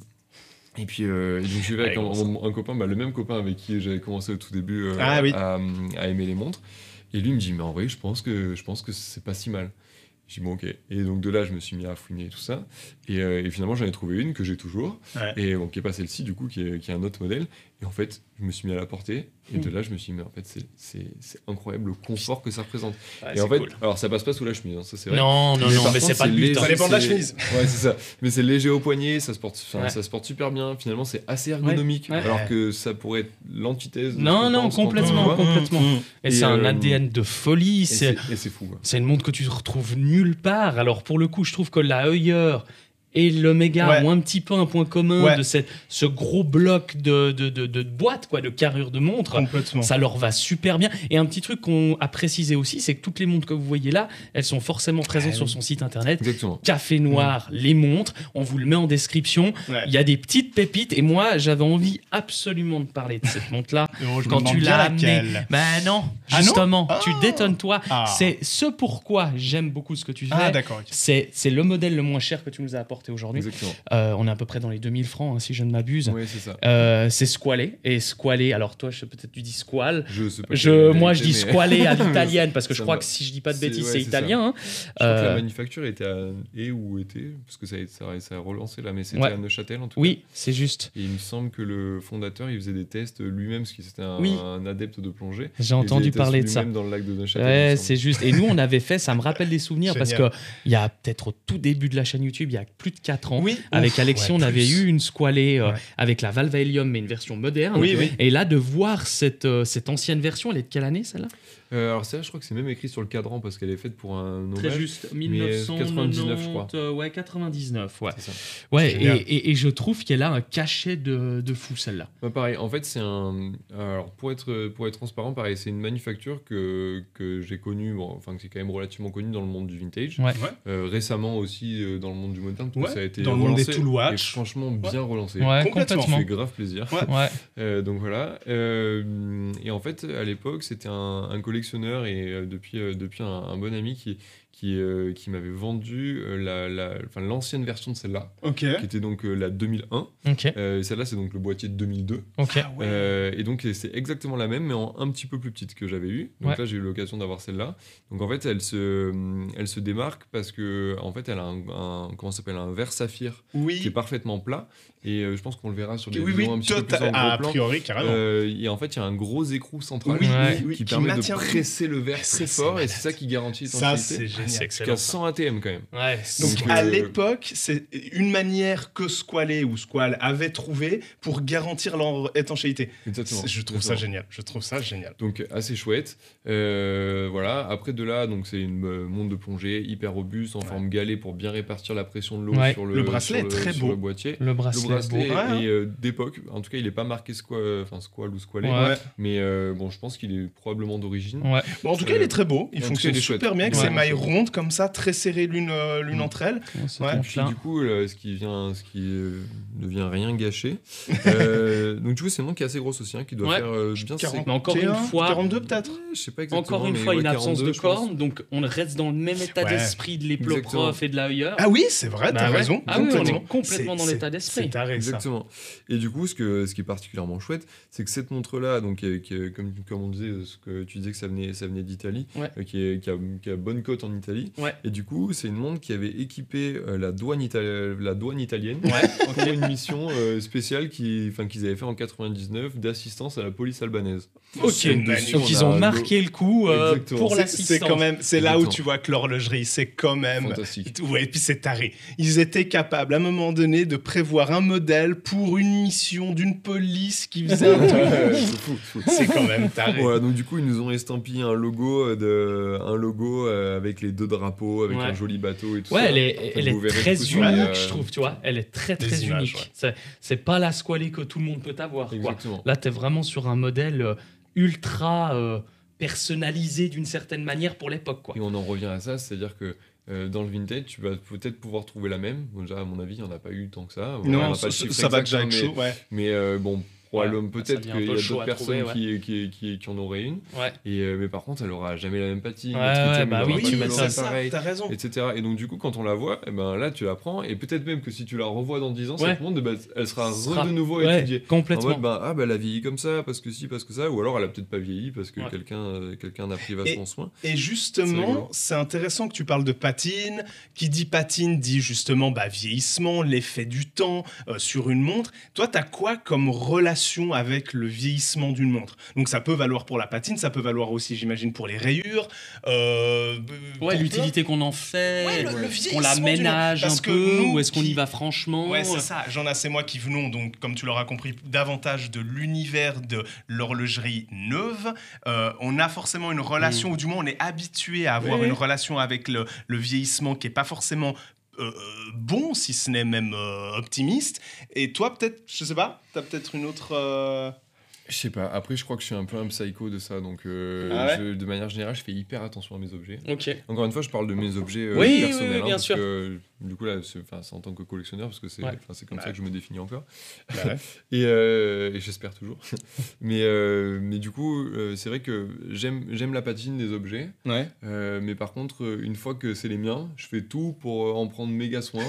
Et puis, euh, et donc je vais avec un, un copain, bah, le même copain avec qui j'avais commencé au tout début Ah oui. à, à aimer les montres. Et lui me dit, mais en vrai, je pense que, je pense que c'est pas si mal. J'ai dit bon ok. Et donc de là je me suis mis à fouiner tout ça. Et, euh, et finalement j'en ai trouvé une que j'ai toujours. Ouais. Et bon, qui est pas celle-ci du coup, qui est, qui est un autre modèle. Et en fait je me suis mis à la porter. Et de là je me suis dit mais en fait c'est- incroyable le confort que ça représente. Et en fait, cool. alors ça passe pas sous la chemise, hein, ça c'est vrai. Non, non, Mais non, mais c'est pas le but. hein. Ça dépend de la chemise. Ouais, c'est ça. Mais c'est léger au poignet, ça se porte, Ouais. ça se porte super bien. Finalement, c'est assez ergonomique, ouais. alors que ça pourrait être l'antithèse. Non, non, complètement, complètement. Mmh, mmh. Et, Et, c'est un euh, ADN de folie. Et C'est c'est et c'est fou. ouais. c'est une montre que tu retrouves nulle part. Alors pour le coup, je trouve que la Heuer et l'Omega Ouais. ont un petit peu un point commun Ouais. de cette, ce gros bloc de, de, de, de boîte, quoi, de carrure de montre. Complètement. Ça leur va super bien. Et un petit truc qu'on a précisé aussi, c'est que toutes les montres que vous voyez là, elles sont forcément présentes sur son site internet. Exactement. Café Noir, les montres, on vous le met en description. Ouais. Il y a des petites pépites et moi j'avais envie absolument de parler de cette montre-là. Quand tu l'as amené, laquelle. ben non, Ah non justement, Ah. tu détonnes toi. Ah. C'est ce pourquoi j'aime beaucoup ce que tu fais. Ah, c'est le modèle le moins cher que tu nous as apporté aujourd'hui. Euh, on est à peu près dans les 2000 francs, hein, si je ne m'abuse. C'est ça. Euh, c'est squalé. Et squalé, alors toi, je- peut-être tu dis squal. Je sais pas. Je, moi, je dis mais- squalé à l'italienne parce que je crois va. que si je dis pas de bêtises, ouais, c'est italien. hein. Je crois que la Euh, manufacture était à et ou était parce que ça, a- ça, a- ça a relancé là, mais c'était Ouais. à Neuchâtel en tout cas. oui, c'est juste. Et il me semble que le fondateur, il faisait des tests lui-même, parce qu'il était un, Oui. un adepte de plongée. J'ai entendu parler de ça. dans le lac de Neuchâtel. Ouais, c'est juste. Et nous, on avait fait, ça me rappelle des souvenirs parce Génial. que il y a peut-être au tout début de la chaîne YouTube, il y a plus de 4 ans, Oui. avec Ouf, Alexis, ouais, on avait eu une squalée euh, Ouais. avec la Valve Helium, mais une version moderne. Oui, oui. Et là, de voir cette, euh, cette ancienne version, elle est de quelle année celle-là? Euh, alors, ça, je crois que c'est même écrit sur le cadran parce qu'elle est faite pour un Très hommage. juste, 1999, je crois. euh, ouais, 99, ouais. C'est ça. Ouais, et, et- et je trouve qu'elle a un cachet de, de fou celle-là. Bah, pareil, en fait, c'est un. Alors, pour être, pour être transparent, pareil, c'est une manufacture que, que j'ai connue, bon, enfin, que c'est quand même relativement connue dans le monde du vintage. Ouais. Ouais. Euh, récemment aussi euh, dans le monde du moderne, parce que Ouais, ça a été dans le monde des relancé Tool et Watch. franchement bien relancé. Ouais, Complètement. Ça fait grave plaisir. Ouais. Ouais. Euh, donc voilà. Euh, et en fait, à l'époque, c'était un, un collectionneur et euh, depuis, euh, depuis un, un bon ami qui, qui, euh, qui m'avait vendu euh, la- la- enfin, l'ancienne version de celle-là, Ok. qui était donc euh, la 2001. Ok, Euh, celle-là, c'est donc le boîtier de 2002. ok. Ah ouais. Euh, et donc c'est exactement la même, mais en un petit peu plus petite que j'avais eu. Donc Ouais. là, j'ai eu l'occasion d'avoir celle-là. Donc en fait, elle se, elle se démarque parce que en fait, elle a un, un- comment s'appelle un verre saphir qui est Oui. parfaitement plat. Et euh, je pense qu'on le verra sur des Oui, oui, un petit peu plus en gros a plan. priori, carrément. Euh, et en fait, il y a un gros écrou central Oui, qui, qui permet de presser le verre très fort et c'est ça qui garantit Ça, l'étanchéité. c'est génial. C'est Jusqu'à 100 ATM quand même. Ouais, Donc Donc, à euh, l'époque, c'est une manière que Squalé ou Squal avait trouvé pour garantir leur étanchéité. Exactement. Je trouve ça génial. Je trouve ça génial. Donc assez chouette. Euh, voilà. Après de là, donc c'est une montre de plongée hyper robuste en Ouais. forme galet pour bien répartir la pression de l'eau Ouais. sur le, Le bracelet sur est très beau. le boîtier. le Le bracelet. Bracelet beau. Ouais. est euh, d'époque. En tout cas, il est pas marqué squal, enfin squal ou squalé. Ouais. Mais euh, bon, je pense qu'il est probablement d'origine. Ouais. Bon, en tout cas, Euh, il est très beau. Il fonctionne super bien avec Ouais. ses mailles rondes comme ça, très serrées l'une euh, l'une entre elles. Ouais, cette Ouais. Et puis du coup, euh, ce qui vient, ce qui euh, ne vient rien gâcher. Euh, donc du coup, c'est une montre qui est assez grosse aussi, hein, qui doit Ouais. faire euh, bien 40. ses- Mais encore une 41, fois, 42 peut-être Ouais, je sais pas exactement. Encore une fois, une absence 42, de cornes, donc on reste dans le même état d'esprit de l'éplo Exactement. prof et de la Heuer. Ah oui, c'est vrai, Bah t'as raison. Ah oui, on est complètement. dans l'état c'est- d'esprit. Ça. Exactement. Et du coup, ce, que, ce qui est particulièrement chouette, c'est que cette montre-là, donc qui est- qui est- comme, comme on disait, ce que tu disais que ça venait, ça venait d'Italie, Ouais. euh, qui, a, qui a bonne cote en Italie. Ouais. Et du coup, c'est une montre qui avait équipé euh, la, douane la douane italienne Ouais, pour une mission euh, spéciale qui- enfin, qu'ils avaient fait en 99 d'assistance à la police albanaise. Ok. C'est une dessus, Donc on ils a ont marqué le coup euh, pour C'est- l'assistance. C'est quand même, c'est là où tu vois que l'horlogerie, c'est quand même. Fantastique. Ouais, et puis c'est taré. Ils étaient capables, à un moment donné, de prévoir un modèle pour une mission d'une police qui faisait un truc. C'est quand même taré. Voilà, donc du coup, ils nous ont estampillé un logo, euh, de, un logo euh, avec les deux drapeaux, avec Ouais. un joli bateau et tout Ouais, ça. elle est, elle est très unique, euh, je trouve, tu vois. Elle est très, très images, unique. ouais. C'est- C'est pas la squalée que tout le monde peut avoir, quoi. Exactement. Là, t'es vraiment sur un modèle ultra euh, personnalisé d'une certaine manière pour l'époque, quoi. Et on en revient à ça, c'est-à-dire que euh, dans le vintage, tu vas peut-être pouvoir trouver la même. Bon, déjà, à mon avis, il n'y en a pas eu tant que ça. Voilà, on Non, pas ça, va déjà être hein, chaud. Ouais. mais, euh, bon, probablement ça peut-être qu'il y a d'autres personnes qui, qui, qui, qui en auraient une. Ouais. Et, euh, mais par contre, elle aura jamais la même. Ouais, ouais, bah aura oui, tu c'est ça, pareil, t'as raison. etc. Et donc, du coup, quand on la voit, eh ben, là, tu la prends. Et peut-être même que si tu la revois dans 10 ans, Ouais. cette montre, bah, elle sera Sera- de nouveau Ouais, étudiée. En complètement. mode, bah, ah, bah, elle a vieilli comme ça, parce que si, parce que ça. Ou alors, elle a peut-être pas vieilli parce que Ouais. quelqu'un euh, quelqu'un a pris vachement soin. Et justement, c'est intéressant que tu parles de patine. Qui dit patine dit justement bah, vieillissement, l'effet du temps euh, sur une montre. Toi, tu as quoi comme relation avec le vieillissement d'une montre Donc ça peut valoir pour la patine, ça peut valoir aussi, j'imagine, pour les rayures. euh, Ouais, l'utilité qu'on en fait, Ouais, le- qu'on la ménage un peu, nous ou est-ce qu'on y va franchement Ouais, c'est ça. J'en ai, c'est moi qui venons, donc, comme tu l'auras compris, davantage de l'univers de l'horlogerie neuve. Euh, on a forcément une relation, ou du moins on est habitué à avoir Oui. une relation avec le, le vieillissement qui est pas forcément euh, bon, si ce n'est même euh, optimiste. Et toi, peut-être, je sais pas, tu as peut-être une autre. euh, Je sais pas. Après, je crois que je suis un peu un psycho de ça. Donc, euh, Ah ouais je- de manière générale, je fais hyper attention à mes objets. Ok. Encore une fois, je parle de mes objets Oui, oui, personnels. oui, hein, bien parce sûr. que, du coup, là, c'est en tant que collectionneur, parce que c'est Ouais. enfin, c'est comme Ouais. ça que je me définis encore. bah ouais. Et, euh, et j'espère toujours. mais, euh, mais du coup, euh, c'est vrai que j'aime j'aime la patine des objets. Ouais. Euh, mais par contre, une fois que c'est les miens, je fais tout pour en prendre méga soin.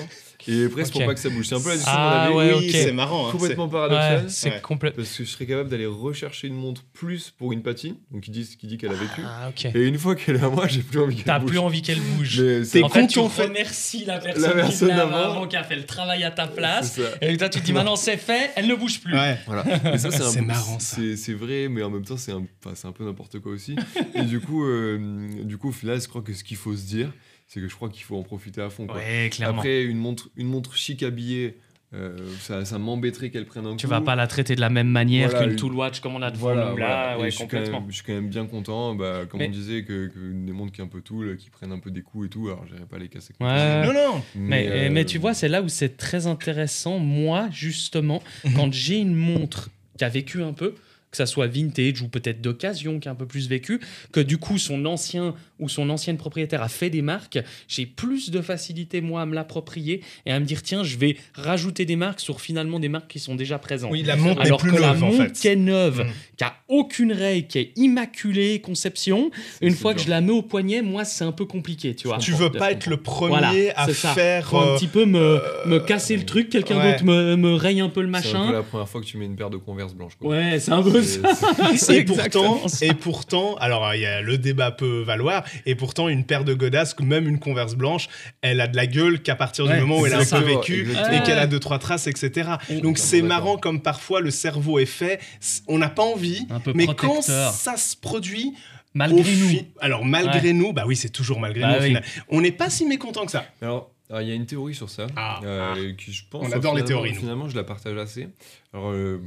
Et presque Ok. pour pas que ça bouge. C'est un peu la discussion Ah, qu'on avait. ouais, oui, ok. c'est marrant. hein, Complètement Ouais, paradoxal. c'est Ouais. complet. Parce que je serais capable d'aller rechercher une montre plus pour une patine, donc ils disent, qui dit qu'elle a vécu. Ah, ok. Et une fois qu'elle est à moi, j'ai plus envie qu'elle T'as bouge. plus envie qu'elle bouge. T'es c'est en fait, tu remercies la personne, La qui personne d'avant. avant, qui a fait le travail à ta place. Et toi, tu te dis maintenant c'est fait, elle ne bouge plus. Ouais. Voilà. C'est marrant, ça. C'est, c'est vrai, mais en même temps, c'est un, enfin, c'est un peu n'importe quoi aussi. et du coup, euh, du coup, au final, je crois que ce qu'il faut se dire, c'est que je crois qu'il faut en profiter à fond. quoi. Ouais, clairement. Après, une montre, une montre chic habillée, euh, ça, ça m'embêterait qu'elle prenne un tu coup. vas pas la traiter de la même manière Voilà, qu'une une- Tool Watch comme on a devant Voilà, nous là. voilà. Et Ouais, je, suis quand complètement. même, je suis quand même bien content, bah, comme Mais- on disait, que, que des montres qui est un peu tool, qui prennent un peu des coups et tout. Alors, j'irai pas les casser. comme Ouais. ça. Non, non. Mais, euh, mais tu vois, c'est là où c'est très intéressant. Moi, justement, quand j'ai une montre qui a vécu un peu, que ça soit vintage ou peut-être d'occasion, qui a un peu plus vécu, que du coup son ancien ou son ancienne propriétaire a fait des marques, j'ai plus de facilité moi à me l'approprier et à me dire tiens, je vais rajouter des marques sur finalement des marques qui sont déjà présentes. Oui, la montre Alors plus que la en montre fait. qui est neuve, Mm. qui a aucune règle, qui est immaculée conception, une c'est fois que dur. je la mets au poignet, moi c'est un peu compliqué, tu vois. Tu veux pas être le premier Voilà, à c'est ça. faire. Faut un euh, petit peu me, me casser le truc, quelqu'un ouais. d'autre me, me raye un peu le C'est un peu machin. la première fois que tu mets une paire de converse blanches. Quoi. Ouais, c'est un peu C'est- ça. Et pourtant, et pourtant, alors il y a le débat peut valoir, et pourtant une paire de godasses, même une converse blanche, elle a de la gueule qu'à partir du Ouais, moment où elle a un peu vécu Exactement. et qu'elle a deux trois traces, etc. On- Donc on c'est marrant comme parfois le cerveau est fait, on n'a pas envie, mais quand ça se produit, Malgré nous. fi- alors malgré nous, bah oui c'est toujours malgré Bah nous. au final. On n'est pas si mécontent que ça. Alors, alors, il y a une théorie sur ça. Ah, euh, qui, je pense, On adore les théories, nous. Finalement, je la partage assez. Alors, euh,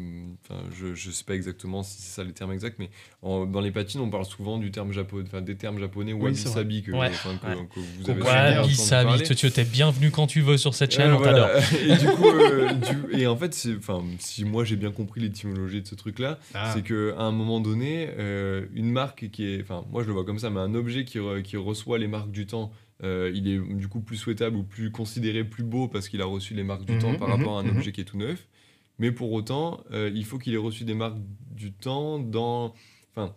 je, je sais pas exactement si c'est ça les termes exacts, mais en- dans les patines, on parle souvent du terme japonais, enfin des termes japonais Oui, wabi-sabi que, Ouais. que, Ouais. que vous avez Wabi-sabi, tu t'es bienvenu quand tu veux sur cette chaîne, Euh, on t'adore. et du coup, euh, du- et en fait, si moi j'ai bien compris l'étymologie de ce truc-là, Ah. c'est que à un moment donné, euh, une marque qui est, enfin, moi je le vois comme ça, mais un objet qui, re- qui reçoit les marques du temps, euh, il est du coup plus souhaitable ou plus considéré plus beau parce qu'il a reçu les marques du Mhm, temps par mhm, rapport à un mhm. objet qui est tout neuf. Mais pour autant, euh, il faut qu'il ait reçu des marques du temps dans, enfin,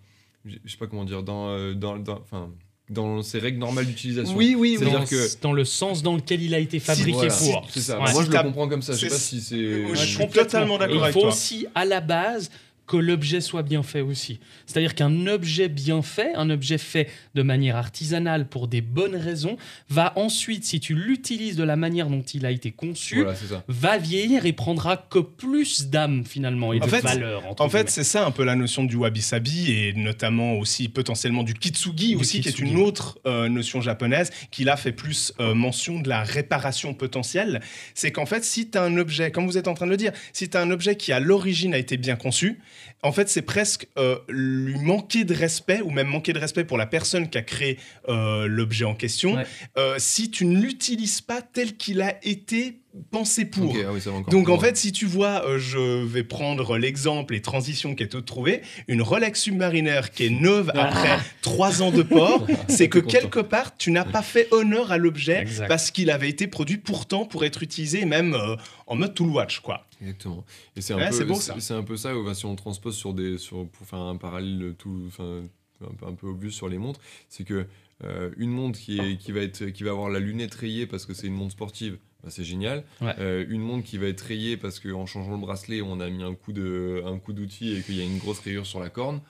je sais pas comment dire, dans, euh, dans, dans, enfin, dans ses règles normales d'utilisation. Oui, oui, oui. C'est-à-dire Dans, que- dans le sens dans lequel il a été fabriqué Voilà, pour. C'est ça. Ouais. Moi, je le comprends comme ça. Je sais pas si c'est. Je suis totalement d'accord Et Il avec faut toi. aussi, à la base, que l'objet soit bien fait aussi. C'est-à-dire qu'un objet bien fait, un objet fait de manière artisanale pour des bonnes raisons, va ensuite, si tu l'utilises de la manière dont il a été conçu, Voilà, va vieillir et prendra que plus d'âme finalement et En de fait, valeur. En fait, c'est ça un peu la notion du wabi-sabi et notamment aussi potentiellement du kitsugi Du aussi, qui est une autre euh, notion japonaise qui là fait plus euh, mention de la réparation potentielle. C'est qu'en fait, si tu as un objet, comme vous êtes en train de le dire, si tu as un objet qui à l'origine a été bien conçu, en fait, c'est presque euh, lui manquer de respect ou même manquer de respect pour la personne qui a créé euh, l'objet en question Ouais. euh, si tu ne l'utilises pas tel qu'il a été pensé pour. Ah oui, Donc en fait, si tu vois, euh, je vais prendre l'exemple et transition qui est toute trouvée, une Rolex Submariner qui est neuve après trois ans de port, c'est que content. quelque part, tu n'as pas fait honneur à l'objet parce qu'il avait été produit pourtant pour être utilisé même euh, en mode tool watch, quoi. Exactement. Et c'est un, Ouais, peu, c'est un peu ça, enfin, si on transpose sur des, sur, pour faire un parallèle tout, enfin, un peu, un peu obvious sur les montres, c'est que euh, une montre qui, est, qui, va être, qui va avoir la lunette rayée parce que c'est une montre sportive, bah, c'est génial. Ouais. Euh, une montre qui va être rayée parce qu'en changeant le bracelet, on a mis un coup de, un coup d'outil et qu'il y a une grosse rayure sur la corne.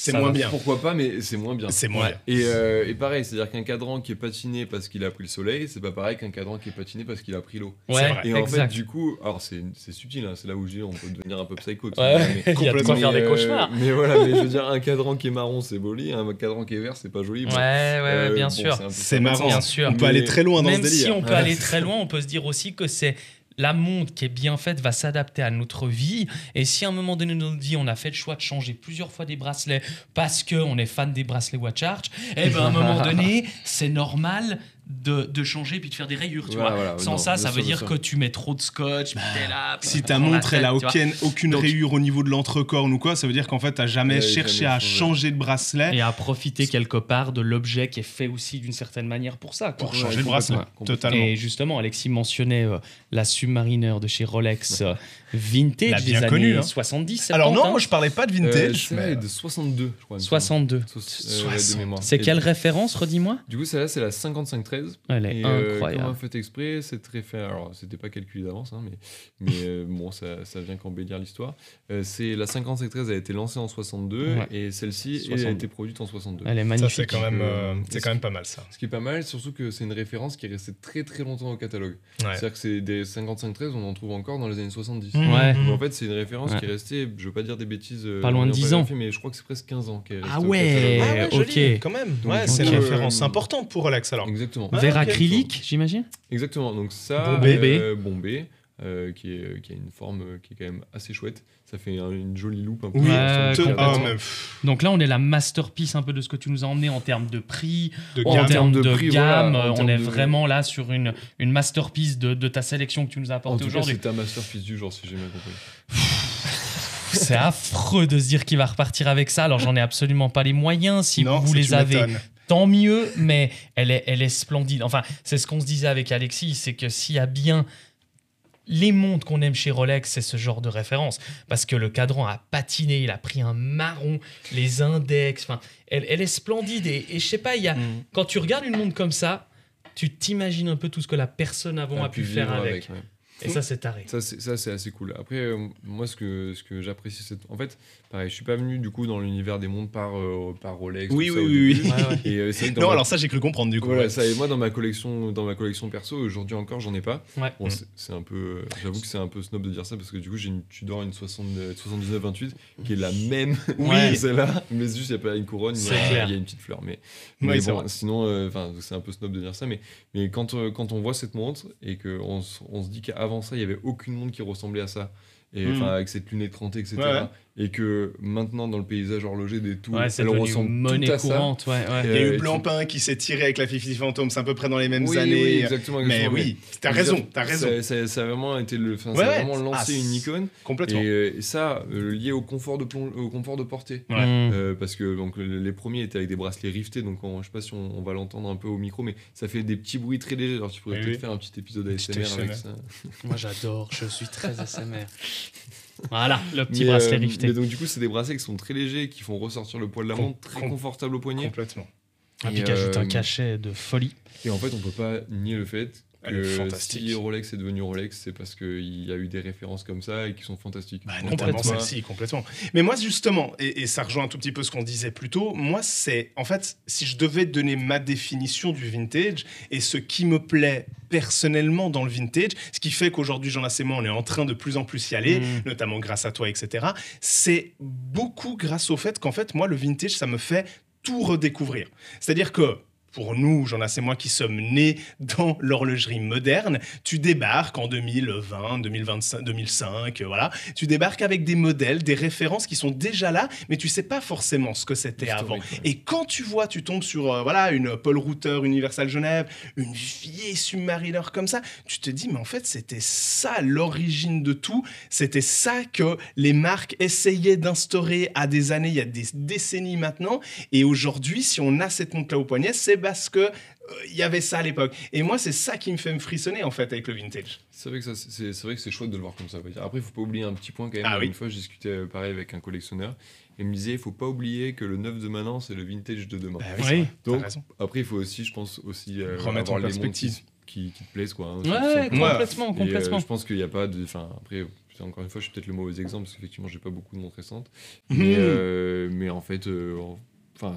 C'est moins bien. Pourquoi pas, mais c'est moins bien. C'est moins bien. Et, euh, et pareil, c'est-à-dire qu'un cadran qui est patiné parce qu'il a pris le soleil, c'est pas pareil qu'un cadran qui est patiné parce qu'il a pris l'eau. C'est Ouais. Et en fait, du coup, alors c'est c'est subtil, hein, c'est là où je dis on peut devenir un peu psycho. Ouais, mais- il y a de quoi complètement, faire des mais, euh, cauchemars. mais voilà, mais je veux dire, un cadran qui est marron, c'est joli, un cadran qui est vert, c'est pas joli. Ouais, Bon, ouais, ouais, euh, bien bon, sûr. C'est marrant. Bien sûr. On peut Mais- aller très loin dans Même ce délire. si on peut aller très loin, on peut se dire aussi que c'est la montre qui est bien faite va s'adapter à notre vie. Et si à un moment donné de notre vie, on a fait le choix de changer plusieurs fois des bracelets parce qu'on est fan des bracelets Watch Arch, eh ben à un moment donné, c'est normal de, de changer puis de faire des rayures, tu vois. voilà, Sans non, ça, ça veut dire que tu mets trop de scotch, puis t'es là. puis Si ta montre elle a aucune, aucune Donc- rayure au niveau de l'entrecorne ou quoi, ça veut dire qu'en fait t'as jamais Ouais, cherché jamais à changer de bracelet Et à profiter quelque part de l'objet qui est fait aussi d'une certaine manière pour ça. quoi. pour Ouais, changer de bracelet. Totalement. Et justement, Alexis mentionnait euh, la Submariner de chez Rolex euh, vintage La des bien années connue, hein. 70. 70, Alors non, hein. moi je parlais pas de Euh, vintage. celle-là mais- de 62, je crois. il me semble. 62. So- euh, ouais, de 60. mémoire. C'est quelle référence, redis-moi? Du coup, celle-là, c'est la 5513. Elle est Et euh, incroyable. comme un fait exprès, c'est très fait. Alors, c'était pas calculé d'avance, hein, mais, mais euh, bon, ça, ça vient qu'embellir l'histoire. Euh, c'est la 5513 a été lancée en 62 Ouais. et celle-ci elle, 62. a été produite en 62. Elle est magnifique. c'est quand même, c'est quand même pas mal ça. Ce qui est pas mal, surtout que c'est une référence qui est restée très très longtemps au catalogue. Ouais. C'est-à-dire que c'est des 5513, on en trouve encore dans les années 70. Mmh, Ouais. Donc, en fait, c'est une référence Ouais. qui est restée, je veux pas dire des bêtises. Pas loin de n'ayant 10 ans. Mais je crois que c'est presque 15 ans qu'elle est Ah restée au ouais. catalogue. Ah ouais, joli, ok. quand même. Donc, Ouais, c'est une référence importante pour Rolex alors. Exactement. Ouais. Verre ok. acrylique, j'imagine Exactement, donc ça, Bombé. euh, bombé, euh, qui, est, qui a une forme euh, qui est quand même assez chouette. Ça fait un- une jolie loupe un peu. Oui, complètement. ah, mais, Donc là, on est la masterpiece un peu de ce que tu nous as emmené en termes de prix, de en termes de, de prix, gamme. voilà, on est de- vraiment là sur une, une masterpiece de, de ta sélection que tu nous as En apportée tout cas, aujourd'hui. c'est ta masterpiece du jour, si j'ai bien compris. C'est affreux de se dire qu'il va repartir avec ça. Alors, j'en ai absolument pas les moyens. Si Non, vous les avez. Tant mieux, mais elle est, elle est splendide. Enfin, c'est ce qu'on se disait avec Alexis, c'est que s'il y a bien les montres qu'on aime chez Rolex, c'est ce genre de référence. Parce que le cadran a patiné, il a pris un marron, les index, enfin, elle, elle est splendide. Et, et je sais pas, il y a, Mm. quand tu regardes une montre comme ça, tu t'imagines un peu tout ce que la personne avant a, pu faire avec. ouais. Et ça, c'est taré. Ça, c'est ça, c'est assez cool. Après, euh, moi, ce que, ce que j'apprécie, c'est. En fait, pareil, je suis pas venu du coup dans l'univers des montres par, euh, par Rolex. Oui, tout ça, oui, oui. Ouais. Et euh, Non, ma- alors ça j'ai cru comprendre du coup. Voilà, ouais. ça, et moi, dans ma collection, dans ma collection perso, aujourd'hui encore, j'en ai pas. Ouais. Bon, Mm. c'est- un peu. euh, J'avoue que c'est un peu snob de dire ça parce que du coup, j'ai une Tudor, une 60 euh, 79-28, qui est la même que celle-là, mais juste, il n'y a pas une couronne, il y, a- une petite fleur. Mais, mais bon, sinon, euh, enfin, c'est un peu snob de dire ça, mais, mais quand, euh, quand on voit cette montre et qu'on on se dit qu'avant ça, il n'y avait aucune montre qui ressemblait à ça. Et Mm. enfin, avec cette lunette 30, etc. Et que maintenant, dans le paysage horloger des tours, Ouais, elle ressemble monnaie tout à ça. courante. Ouais, ouais. Il y a Euh, eu tu- Blancpain qui s'est tiré avec la Fifi Phantom, c'est à peu près dans les mêmes Oui, oui, années. exactement, mais oui, t'as raison, t'as raison. Ça, ça- ça a vraiment été le, Ouais, ça a vraiment lancé Ah, une c'est- icône. Complètement. Et, euh, ça, euh, lié au confort de, plon- au confort de portée. Ouais. Mm. Euh, parce que donc, le- les premiers étaient avec des bracelets riftés, donc on, je sais pas si on, on va l'entendre un peu au micro, mais ça fait des petits bruits très légers. Alors tu pourrais peut-être oui. faire un petit épisode ASMR avec ça. Moi, j'adore. Je suis très ASMR. voilà, le petit mais, bracelet euh, rifté. mais donc du coup, c'est des bracelets qui sont très légers, qui font ressortir le poids de la montre, très confortable au poignet. Complètement. Et puis qui ajoute euh, un cachet de folie. Et en fait, on peut pas nier le fait Elle est que fantastique. si Rolex est devenu Rolex, c'est parce qu'il y a eu des références comme ça et qui sont fantastiques. Bah, notamment celle-ci, complètement. Mais moi, justement, et, et ça rejoint un tout petit peu ce qu'on disait plus tôt, moi, c'est, en fait, si je devais donner ma définition du vintage et ce qui me plaît personnellement dans le vintage, ce qui fait qu'aujourd'hui, Jean Lassément, on est en train de plus en plus y aller, Mm. notamment grâce à toi, etc., c'est beaucoup grâce au fait qu'en fait, moi, le vintage, ça me fait tout redécouvrir. C'est-à-dire que pour nous, Jonas et moi, qui sommes nés dans l'horlogerie moderne, tu débarques en 2020, 2025, 2005, voilà. Tu débarques avec des modèles, des références qui sont déjà là, mais tu sais pas forcément ce que c'était avant. Ouais. Et quand tu vois, tu tombes sur euh, voilà une Paul Router Universal Genève, une vieille Submariner comme ça, tu te dis mais en fait c'était ça l'origine de tout, c'était ça que les marques essayaient d'instaurer à des années, il y a des décennies maintenant, et aujourd'hui si on a cette montre là au poignet, c'est parce que euh, il y avait ça à l'époque. Et moi c'est ça qui me fait me frissonner en fait avec le vintage. C'est vrai que c'est c'est vrai que c'est chouette de le voir comme ça. Après, il faut pas oublier un petit point quand même. Ah oui. Une fois, je discutais euh, pareil avec un collectionneur. Et il me disait, il faut pas oublier que le neuf de maintenant, c'est le vintage de demain. Bah Oui. Donc. Après, il faut aussi, je pense, aussi euh, Remettre en perspective. qui, te plaisent, quoi. hein, Ouais, simplement. complètement, Et, euh, complètement. je pense qu'il n'y a pas de. Enfin, après, encore une fois, je suis peut-être le mauvais exemple parce qu'effectivement, j'ai pas beaucoup de montres récentes. Mais, euh, mais en fait, euh, enfin,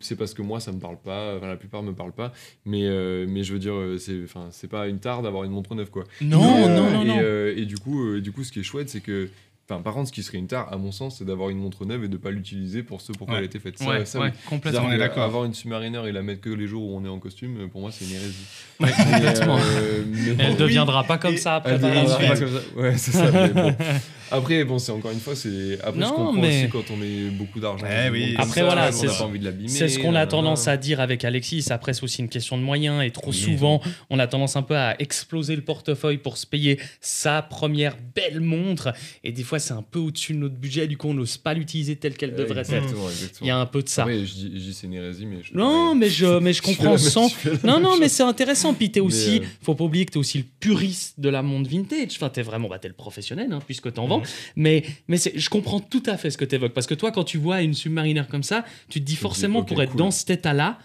c'est parce que moi, ça me parle pas. Enfin, la plupart me parlent pas. Mais, euh, mais je veux dire, euh, c'est enfin, c'est pas une tare d'avoir une montre neuve, quoi. Non, Et, euh, non, non, et, non. et du coup, du coup, ce qui est chouette, c'est que. Enfin, par contre, ce qui serait une tare, à mon sens, c'est d'avoir une montre neuve et de pas l'utiliser pour ce pourquoi Ouais. elle a été faite. Ça, Ouais, ça, ouais, complètement. on est d'accord. Avoir une Submariner et la mettre que les jours où on est en costume, pour moi, c'est une hérésie. Ouais, complètement. Euh, Elle deviendra pas comme ça après. elle deviendra pas comme ça. Ouais, c'est ça. mais bon. Après, bon, c'est encore une fois, c'est. Après, Non, je comprends mais- aussi quand on met beaucoup d'argent. Eh oui. Après, ça, voilà, on c'est n'a ce- pas envie de l'abîmer. C'est ce qu'on a nanana. tendance à dire avec Alexis. Après, c'est aussi une question de moyens. Et trop Oui, souvent, on a tendance un peu à exploser le portefeuille pour se payer sa première belle montre. Et des fois, c'est un peu au-dessus de notre budget. Du coup, on n'ose pas l'utiliser telle qu'elle devrait être. Il y a un peu de ça. Je dis, je dis c'est une hérésie, mais. Je, Non, mais je, mais je comprends sans. Non, non, mais c'est intéressant. Puis t'es Mais, aussi, euh, faut pas oublier que t'es aussi le puriste de la montre vintage. Enfin, t'es vraiment, bah, t'es le professionnel, hein, puisque t'en Mhm. vends. Mais, mais c'est- je comprends tout à fait ce que t'évoques. Parce que toi, quand tu vois une Submariner comme ça, tu te dis dis, forcément, ok, pour être cool. dans cet état-là,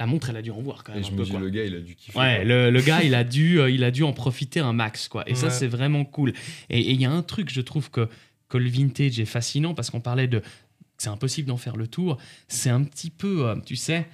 la montre, elle a dû en voir quand même Et un je peu. me dis, quoi. le gars, il a dû kiffer. Ouais, le, le gars, il a, dû, euh, il a dû en profiter un max, quoi. Et ça, c'est vraiment cool. Et et il y a un truc, je trouve que, que le vintage est fascinant parce qu'on parlait de. C'est impossible d'en faire le tour. C'est un petit peu, euh, tu sais,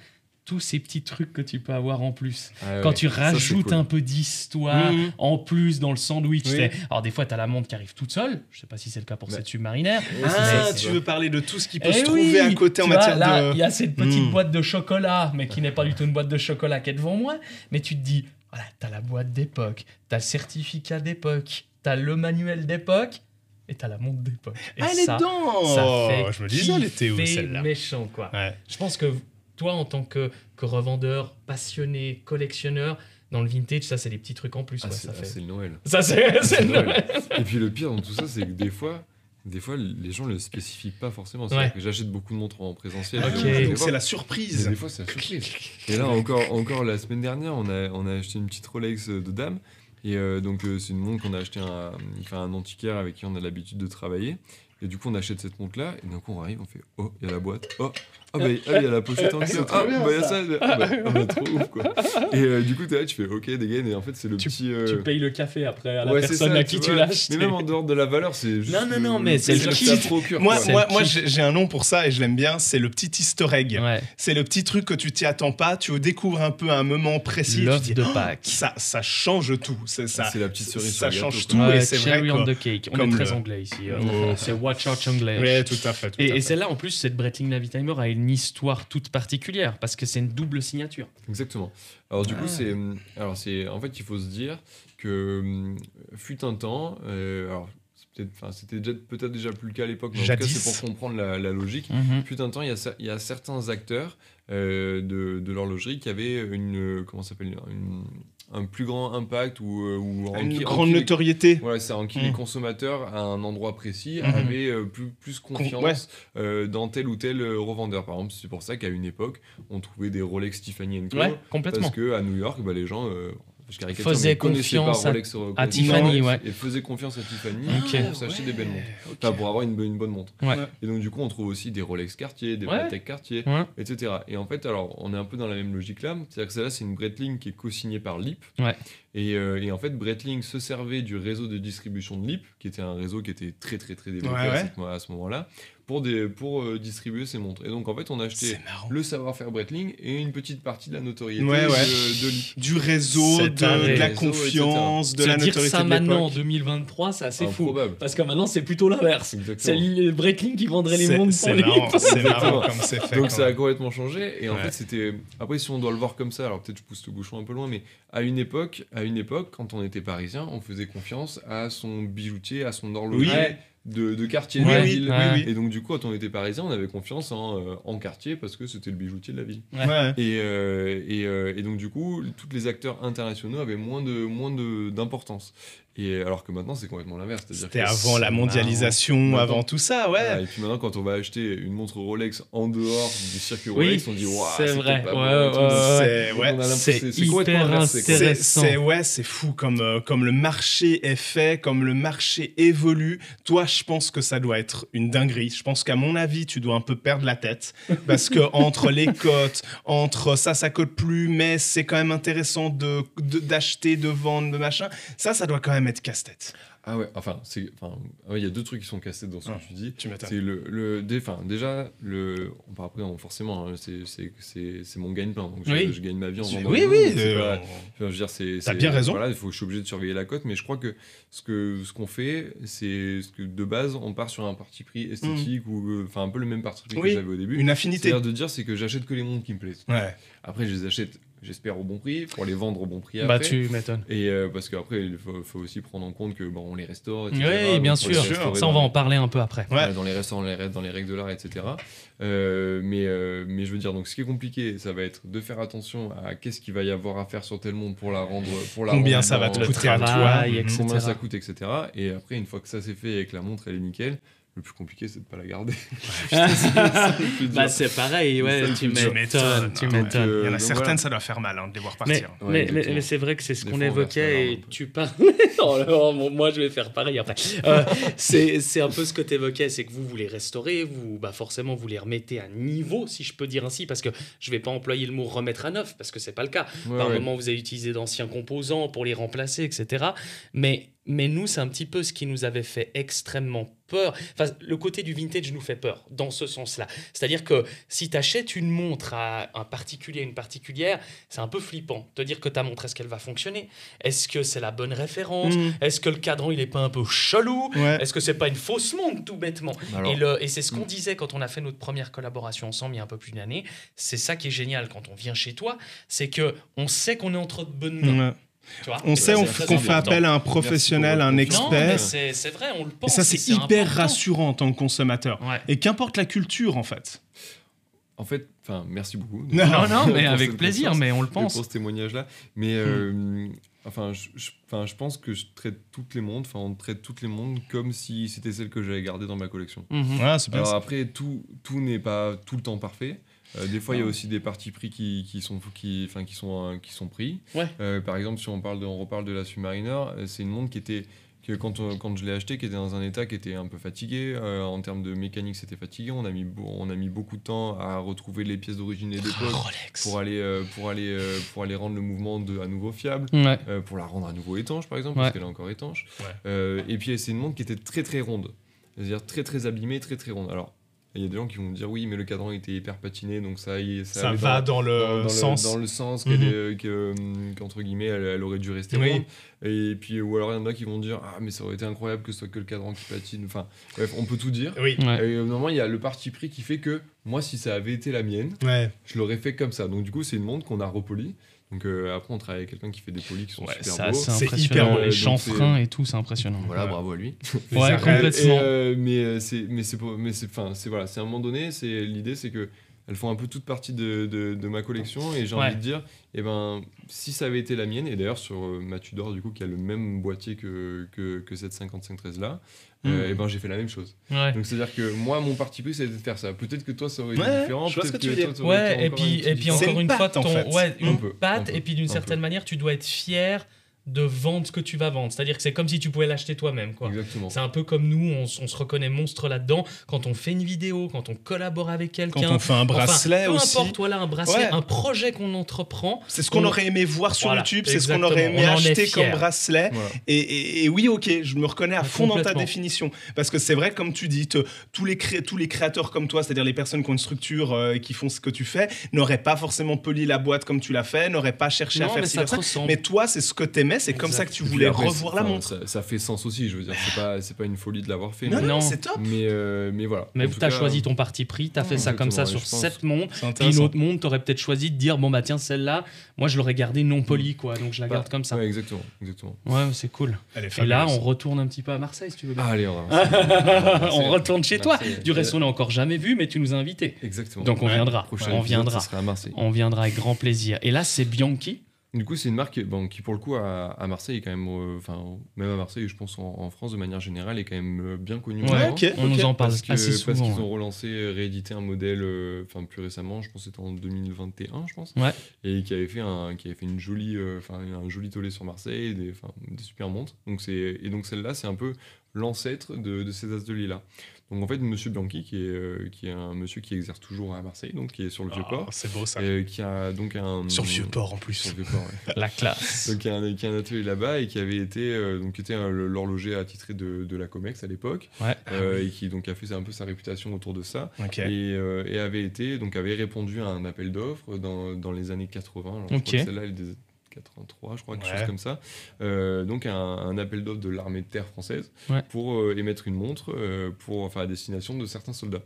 tous ces petits trucs que tu peux avoir en plus. Ah Quand ouais, tu ça, rajoutes cool. un peu d'histoire Mhm. en plus dans le sandwich. Oui. Alors, des fois, tu as la montre qui arrive toute seule. Je sais pas si c'est le cas pour Bah. cette submarinaire. Ah, tu veux parler de tout ce qui peut Eh se trouver oui, à côté en vois, matière là, de. Il y a cette petite Mm. boîte de chocolat, mais qui n'est pas du tout une boîte de chocolat qui est devant moi. Mais tu te dis, voilà, t'as la boîte d'époque, t'as le certificat d'époque, t'as le manuel d'époque, et t'as la montre d'époque. Ah, elle est dedans ça fait Je me disais, elle était où celle-là? méchant, quoi. Ouais. Je pense que toi, en tant que, que revendeur, passionné, collectionneur, dans le vintage, ça, c'est des petits trucs en plus. Ah, ouais, c'est ça ah, fait. c'est le Noël. Ça, c'est c'est Noël. Noël. Et puis le pire dans tout ça, c'est que des fois, des fois, les gens le spécifient pas forcément. Ouais. j'achète beaucoup de montres en présentiel. Ok. donc c'est la surprise. des fois, c'est la surprise. Et là, encore, encore la semaine dernière, on a, on a acheté une petite Rolex euh, de dame. Et euh, donc, euh, c'est une montre qu'on a acheté à un, enfin, un antiquaire avec qui on a l'habitude de travailler. Et du coup, on achète cette montre-là. Et d'un coup, on arrive, on fait Oh, il y a la boîte. Oh, ah, bah, ah, il y a la pochette en dessous. Ah, bien, bah, il y a ça. Ah, bah, ah, bah, trop ouf, quoi. Et euh, du coup, t'es là, tu fais Ok, dégaine. Et en fait, c'est le Tu- petit. euh, Tu payes le café après à la ouais, c'est personne ça, à qui tu acheté. Mais même en dehors de la valeur, c'est juste. Non, non, non, le- mais c'est le ça procure, Moi, moi, moi j'ai un nom pour ça et je l'aime bien, c'est le petit easter egg. Ouais. C'est le petit truc que tu t'y attends pas, tu découvres un peu à un moment précis. L'offre dis, de Oh, Pâques. ça, ça change tout. C'est ça. C'est la petite cerise Ça sur le change gâteau, tout et c'est vrai. cherry on quoi. the cake. On Comme est très anglais ici. euh, Oh. C'est watch out anglais. Ouais, tout à fait. Et, celle-là, en plus, cette Breitling Navitimer a une histoire toute particulière parce que c'est une double signature. Exactement. Alors du coup, Ah. c'est alors c'est en fait il faut se dire que hum, fut un temps. euh, alors c'est peut-être, enfin c'était déjà peut-être déjà plus le cas à l'époque, mais en tout cas Jadis. c'est pour comprendre la, la logique. Fut un temps, il y a, cer- il y a certains acteurs euh, de, de l'horlogerie qui avaient une euh, comment ça s'appelle une- un plus grand impact ou, euh, ou Une qui- grande les- notoriété. voilà, c'est en qui Mm. les consommateurs à un endroit précis Mhm. avaient euh, plus, plus confiance ouais. euh, dans tel ou tel euh, revendeur. Par exemple, c'est pour ça qu'à une époque, on trouvait des Rolex Tiffany Co. Ouais, complètement. Parce que à New York, bah, les gens je connaissaient confiance à- Rolex, à connaissaient Tiffany, ouais. Et faisaient confiance à Tiffany pour s'acheter des belles montres. Enfin, pour avoir une, bonne- une bonne montre. Ouais. Et donc, du coup, on trouve aussi des Rolex Cartier, des Ouais. Patek Cartier, Ouais. etc. Et en fait, alors, on est un peu dans la même logique là. C'est-à-dire que celle-là, c'est une Breitling qui est co-signée par LIP. Ouais. Et, euh, et en fait, Breitling se servait du réseau de distribution de LIP, qui était un réseau qui était très, très, très développé à ce moment-là, pour, des, pour euh, distribuer ces montres. Et donc, en fait, on a acheté le savoir-faire Breitling et une petite partie de la notoriété Ouais, ouais. de, de. Du réseau, de, de la Réseau, confiance, de Se la dire notoriété ça de maintenant en l'époque. 2023, c'est assez fou. Parce que maintenant, c'est plutôt l'inverse. C'est Breitling qui vendrait les montres c'est pour les c'est marrant comme c'est fait. Donc ça a complètement changé et en Ouais. fait c'était après si on doit le voir comme ça alors peut-être je pousse le bouchon un peu loin mais à une époque à une époque quand on était parisien on faisait confiance à son bijoutier à son horloger. De, de quartier Oui, de la oui, ville. Oui, oui. et donc du coup quand on était parisien on avait confiance en, euh, en quartier parce que c'était le bijoutier de la ville. Ouais. et, euh, et, euh, et donc du coup tous les acteurs internationaux avaient moins de moins de d'importance et alors que maintenant c'est complètement l'inverse c'est-à-dire C'était que avant la mondialisation, avant tout ça, ouais. voilà, et puis maintenant, quand on va acheter une montre Rolex en dehors du circuit Oui, Rolex, on dit waouh, c'est vrai. Ouais, ouais, ouais. C'est hyper intéressant. C'est ouais, c'est fou comme euh, comme le marché est fait, comme le marché évolue. Toi, je pense que ça doit être une dinguerie. Je pense qu'à mon avis, tu dois un peu perdre la tête parce que entre les cotes, entre ça, ça cote plus, mais c'est quand même intéressant de de- d'acheter, de, vendre, de machin. Ça, ça doit quand même être casse-tête. Ah ouais, enfin, c'est- enfin, ouais, il y a deux trucs qui sont cassés dans ce Ah, que tu dis. Tu m'étonnes. C'est le, le dé- enfin, déjà, le, on part après, forcément, hein, c'est- c'est c'est- c'est mon gagne-pain. Donc, je, Oui. je gagne ma vie en Oui, vendant oui, donc c'est euh, pas- on- Enfin, je veux dire, c'est. T'as bien raison. Voilà, il faut, je suis obligé de surveiller la cote, mais je crois que ce que ce qu'on fait, c'est ce que de base, on part sur un parti pris esthétique ou euh, enfin un peu le même parti pris Mm. Oui, que j'avais au début. une affinité. C'est-à-dire de dire, c'est que j'achète que les montres qui me plaisent. Ouais. Après, je les achète, j'espère au bon prix, pour les vendre au bon prix après. Bah, tu m'étonnes. Et euh, parce qu'après, il faut, faut aussi prendre en compte que bon, on les restaure. etc. Oui, bien sûr. Ça, on va les- en parler un peu après. Ouais. dans les restaurants, dans les, dans les règles de l'art, etc. Euh, mais, euh, mais je veux dire, donc ce qui est compliqué, ça va être de faire attention à qu'est-ce qu'il va y avoir à faire sur tel monde pour la rendre. Pour la Combien rendre ça va te coûter à toi etc. Combien ça coûte, etc. Et après, une fois que ça c'est fait et que la montre elle est nickel, le plus compliqué c'est de pas la garder. Bah, c'est pareil, ouais, tu m'étonnes, tu m'étonnes. Euh, Il y en a donc certaines, voilà. ça doit faire mal hein, de les voir Mais, partir. Ouais, mais, mais- c'est vrai que c'est ce Des qu'on évoquait et tu parles. non, non, bon, moi, je vais faire pareil après. Euh, c'est c'est un peu ce que tu évoquais, c'est que vous, vous les restaurez, vous, bah forcément, vous les remettez à niveau, si je peux dire ainsi, parce que je vais pas employer le mot remettre à neuf, parce que c'est pas le cas. Ouais, Par ouais. moment, vous avez utilisé d'anciens composants pour les remplacer, etc. Mais, mais nous, c'est un petit peu ce qui nous avait fait extrêmement peur. Enfin, le côté du vintage nous fait peur, dans ce sens-là. C'est-à-dire que si tu achètes une montre à un particulier, une particulière, c'est un peu flippant. Te dire que ta montre, est-ce qu'elle va fonctionner? Est-ce que c'est la bonne référence? Mm. Est-ce que le cadran, il est pas un peu chelou? Ouais. Est-ce que c'est pas une fausse montre, tout bêtement? Alors, et, le- et c'est ce qu'on Mm. disait quand on a fait notre première collaboration ensemble il y a un peu plus d'une année. C'est ça qui est génial quand on vient chez toi, c'est que on sait qu'on est entre de bonnes mains. Tu vois On sait qu'on fait important. appel à un professionnel, pour un votre Non, mais expert. c'est vrai, on le Et pense. ça, c'est et hyper important. rassurant en tant que consommateur. Ouais. Et qu'importe la culture, en fait. en fait, enfin, merci beaucoup. Non, Non, non, mais avec plaisir, mais on le et pense. pour ce témoignage-là. Mais euh, enfin, je, je- enfin, je pense que je traite toutes les montres, enfin, on traite toutes les montres comme si c'était celles que j'avais gardées dans ma collection. Ouais, bien Alors ça. après, tout, tout n'est pas tout le temps parfait. Euh, des fois, il y a aussi des parties pris qui, qui sont, qui, enfin, qui, sont, euh, qui sont pris. Ouais. Euh, par exemple, si on, parle de, on reparle de la Submariner, c'est une montre qui était, que quand, on- quand je l'ai achetée, qui était dans un état qui était un peu fatigué. Euh, en termes de mécanique, c'était fatigué. On a, mis, on a mis beaucoup de temps à retrouver les pièces d'origine et d'époque pour aller, pour, aller, pour aller rendre le mouvement de, à nouveau fiable. Ouais. Pour la rendre à nouveau étanche par exemple Ouais. parce qu'elle est encore étanche et puis c'est une montre qui était très très ronde c'est-à-dire très très abîmée très très ronde alors il y a des gens qui vont me dire oui mais le cadran était hyper patiné donc ça Ça va dans, le dans, dans sens. dans le sens Mhm. hum, qu'entre guillemets elle, elle aurait dû rester Oui. ronde et puis ou alors il y en a qui vont dire ah mais ça aurait été incroyable que ce soit que le cadran qui patine enfin bref on peut tout dire Oui. Ouais. et au moment il y a le parti pris qui fait que moi si ça avait été la mienne Ouais. je l'aurais fait comme ça donc du coup c'est une montre qu'on a repolie donc euh, après on travaille avec quelqu'un qui fait des polis qui sont Ouais, super Ça, beaux c'est hyper beau. les chanfreins et tout, c'est impressionnant. voilà, Ouais. bravo à lui. Ouais, complètement. Et, euh, mais euh, c'est mais c'est pour- mais c'est enfin c'est voilà c'est à un moment donné c'est l'idée c'est que elles font un peu toute partie de, de, de ma collection et j'ai Ouais. envie de dire et ben si ça avait été la mienne et d'ailleurs sur euh, ma Tudor du coup qui a le même boîtier que que, que cette 5513 là Mm. et ben j'ai fait la même chose Ouais. donc c'est à dire que moi mon parti pris c'était de faire ça peut-être que toi ça aurait été Ouais, différent je vois ce peut-être que tu veux toi, Ouais, et encore puis, et puis encore une une fois, en ton, fait. ouais, Un une peu, patte, un peu, et puis d'une un certaine peu. manière, tu dois être fier de vendre ce que tu vas vendre. C'est-à-dire que c'est comme si tu pouvais l'acheter toi-même. quoi. Exactement. C'est un peu comme nous, on, se reconnaît monstre là-dedans. Quand on fait une vidéo, quand on collabore avec Quand quelqu'un. on fait un bracelet enfin, peu aussi. importe, voilà, un bracelet, Ouais. un projet qu'on entreprend. C'est ce qu'on On- aurait aimé voir sur Voilà, YouTube, c'est ce qu'on aurait aimé acheter comme bracelet. Voilà. Et, et- et oui, ok, je me reconnais à Ah, fond dans ta définition. Parce que c'est vrai, comme tu dis, te- tous, les cré- tous les créateurs comme toi, c'est-à-dire les personnes qui ont une structure euh, et qui font ce que tu fais, n'auraient pas forcément poli la boîte comme tu l'as fait, n'auraient pas cherché à Non, faire mais ci, ça. Mais toi, c'est ce que t'aimais, c'est comme ça que tu voulais après, revoir la montre. Ça, ça fait sens aussi, je veux dire, c'est pas, c'est pas une folie de l'avoir fait. Non, mais, non, c'est top. mais, euh, mais voilà. Mais En tout tu as cas, choisi ton parti pris, tu as fait ça comme ça sur sept montres. Puis une autre montre, tu aurais peut-être choisi de dire bon bah tiens celle-là, moi je l'aurais gardée non polie quoi, donc je la Bah, garde comme ça. Ouais, exactement. exactement. Ouais, c'est cool. Et là, on retourne un petit peu à Marseille si tu veux bien. Ah, allez, on va. on retourne chez toi. Du reste, on n'a encore jamais vu, mais tu nous as invités. Exactement. Donc on viendra. On viendra. On viendra avec grand plaisir. Et là, c'est Bianchi. Du coup, c'est une marque bon, qui, pour le coup, à, à Marseille, est quand même, euh, enfin, même à Marseille, je pense en, en France de manière générale, est quand même euh, bien connue. Ouais, on nous en parle Parce que- assez Parce qu'ils ont relancé, euh, réédité un modèle, euh, enfin plus récemment, je pense que c'était en 2021, je pense. Ouais. Et qui avait fait un, qui avait fait une jolie, euh, enfin un joli tollé sur Marseille, des, enfin, des super montres. Donc c'est et donc celle-là, c'est un peu l'ancêtre de, de ces as de là. Donc en fait, Monsieur Bianchi, qui est, euh, qui est un monsieur qui exerce toujours à Marseille, donc qui est sur le vieux Ah, port, c'est beau ça. euh, qui a donc un Sur le vieux port en Sur plus. le vieux port, ouais. La classe. Donc, il y, a un, qui a un atelier là-bas et qui avait été euh, donc qui était l'horloger attitré de, de la Comex à l'époque Ouais. euh, et qui donc a fait un peu sa réputation autour de ça Ok. et, euh, et avait été donc avait répondu à un appel d'offres dans, dans les années 80 alors, celle-là elle 83 je crois quelque Ouais. chose comme ça Euh, donc un, un appel d'offres de l'armée de terre française Ouais. pour euh, émettre une montre euh, pour enfin à destination de certains soldats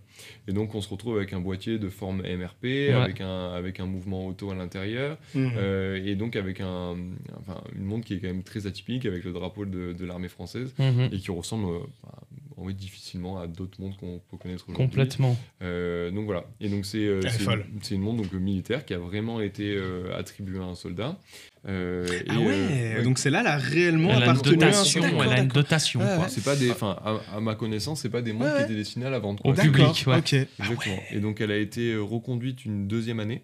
et donc on se retrouve avec un boîtier de forme MRP avec un avec un mouvement auto à l'intérieur euh, et donc avec un, enfin, une montre qui est quand même très atypique avec le drapeau de, de l'armée française Mhm. et qui ressemble bah, en fait, difficilement à d'autres montres qu'on peut connaître aujourd'hui. Complètement. Donc voilà. Et donc c'est c'est une, montre donc, militaire qui a vraiment été attribuée à un soldat. Euh, et, Ah ouais, euh, donc celle-là, elle a réellement Elle a une appartenu à un dotation. Elle a une dotation. Ouais, quoi. ouais. c'est pas des, enfin à, à ma connaissance, c'est pas des montres Ouais, qui ouais. étaient destinées à la vente. Au public. Ouais. ok. Exactement. Et donc elle a été reconduite une deuxième année.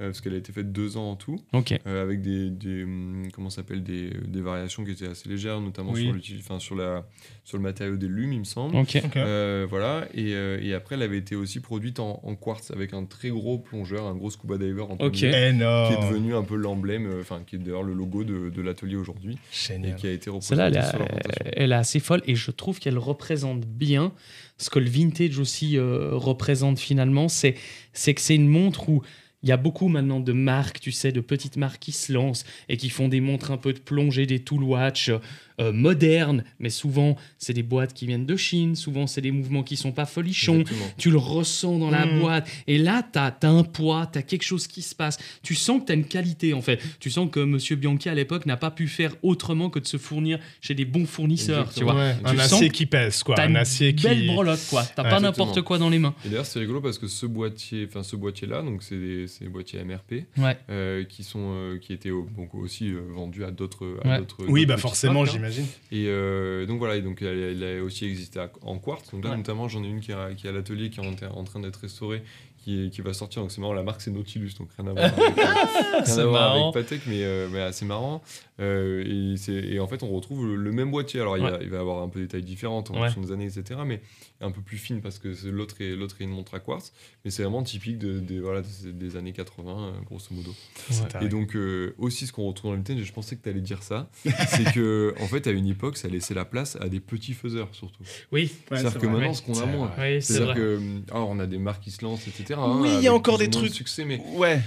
Euh, parce qu'elle a été faite deux ans en tout. Euh, avec des, des hum, comment s'appelle des, des variations qui étaient assez légères notamment Oui. sur, enfin, sur la sur le matériau des lumes il me semble. Euh, voilà. Et, euh, et après elle avait été aussi produite en, en quartz avec un très gros plongeur un gros scuba diver en qui est devenu un peu l'emblème euh, enfin qui est d'ailleurs le logo de, de l'atelier aujourd'hui. Et qui a été Celle-là, elle, représenté sur elle est assez folle et je trouve qu'elle représente bien ce que le vintage aussi euh, représente finalement. C'est c'est que c'est une montre où il y a beaucoup maintenant de marques, tu sais, de petites marques qui se lancent et qui font des montres un peu de plongée, des tool watch euh, modernes, mais souvent c'est des boîtes qui viennent de Chine, souvent c'est des mouvements qui sont pas folichons. Exactement. Tu le ressens dans la Mm. boîte. Et là, tu as, un poids, tu as quelque chose qui se passe. Tu sens que tu as une qualité, en fait. Tu sens que M. Bianchi, à l'époque, n'a pas pu faire autrement que de se fournir chez des bons fournisseurs, tu vois. Ouais, Tu un acier qui pèse, quoi. Un une acier qui. belle brelotte, quoi. T'as Ouais, pas n'importe quoi dans les mains. et d'ailleurs c'est rigolo parce que ce boîtier enfin ce boîtier là donc c'est des, c'est des boîtiers MRP Ouais. euh, qui sont euh, qui étaient au- donc aussi euh, vendus à d'autres à Ouais. d'autres- Oui, bah forcément, hein. j'imagine. Et euh, donc voilà, et donc elle, elle a aussi existé à- en quartz. Donc là, Ouais. notamment, j'en ai une qui, a- qui est à l'atelier, qui est en, en train d'être restaurée, qui, est- qui va sortir. Donc c'est marrant, la marque c'est Nautilus, donc rien à voir avec, euh, rien à voir avec Patek, mais, euh, mais assez marrant. Euh, et, c'est- et en fait, on retrouve le, le même boîtier. Alors il, y a- Ouais. il va avoir un peu des tailles différentes en Ouais. fonction des années, etc. Mais un peu plus fine parce que c'est- l'autre est, l'autre est une montre à quartz. Mais c'est vraiment typique de, des- voilà, des, des années 80, euh, grosso modo. Ouais. Et donc, euh, aussi, ce qu'on retrouve dans le vintage, et je pensais que tu allais dire ça, c'est que, en fait, à une époque, ça laissait la place à des petits faiseurs, surtout. Oui, Ouais, C'est-à-dire c'est que vrai. maintenant, ce qu'on a moins. oui C'est-à-dire que, ah, on a des marques qui se lancent, etc. Oui, il y a encore des moins de trucs. succès, mais, Ouais.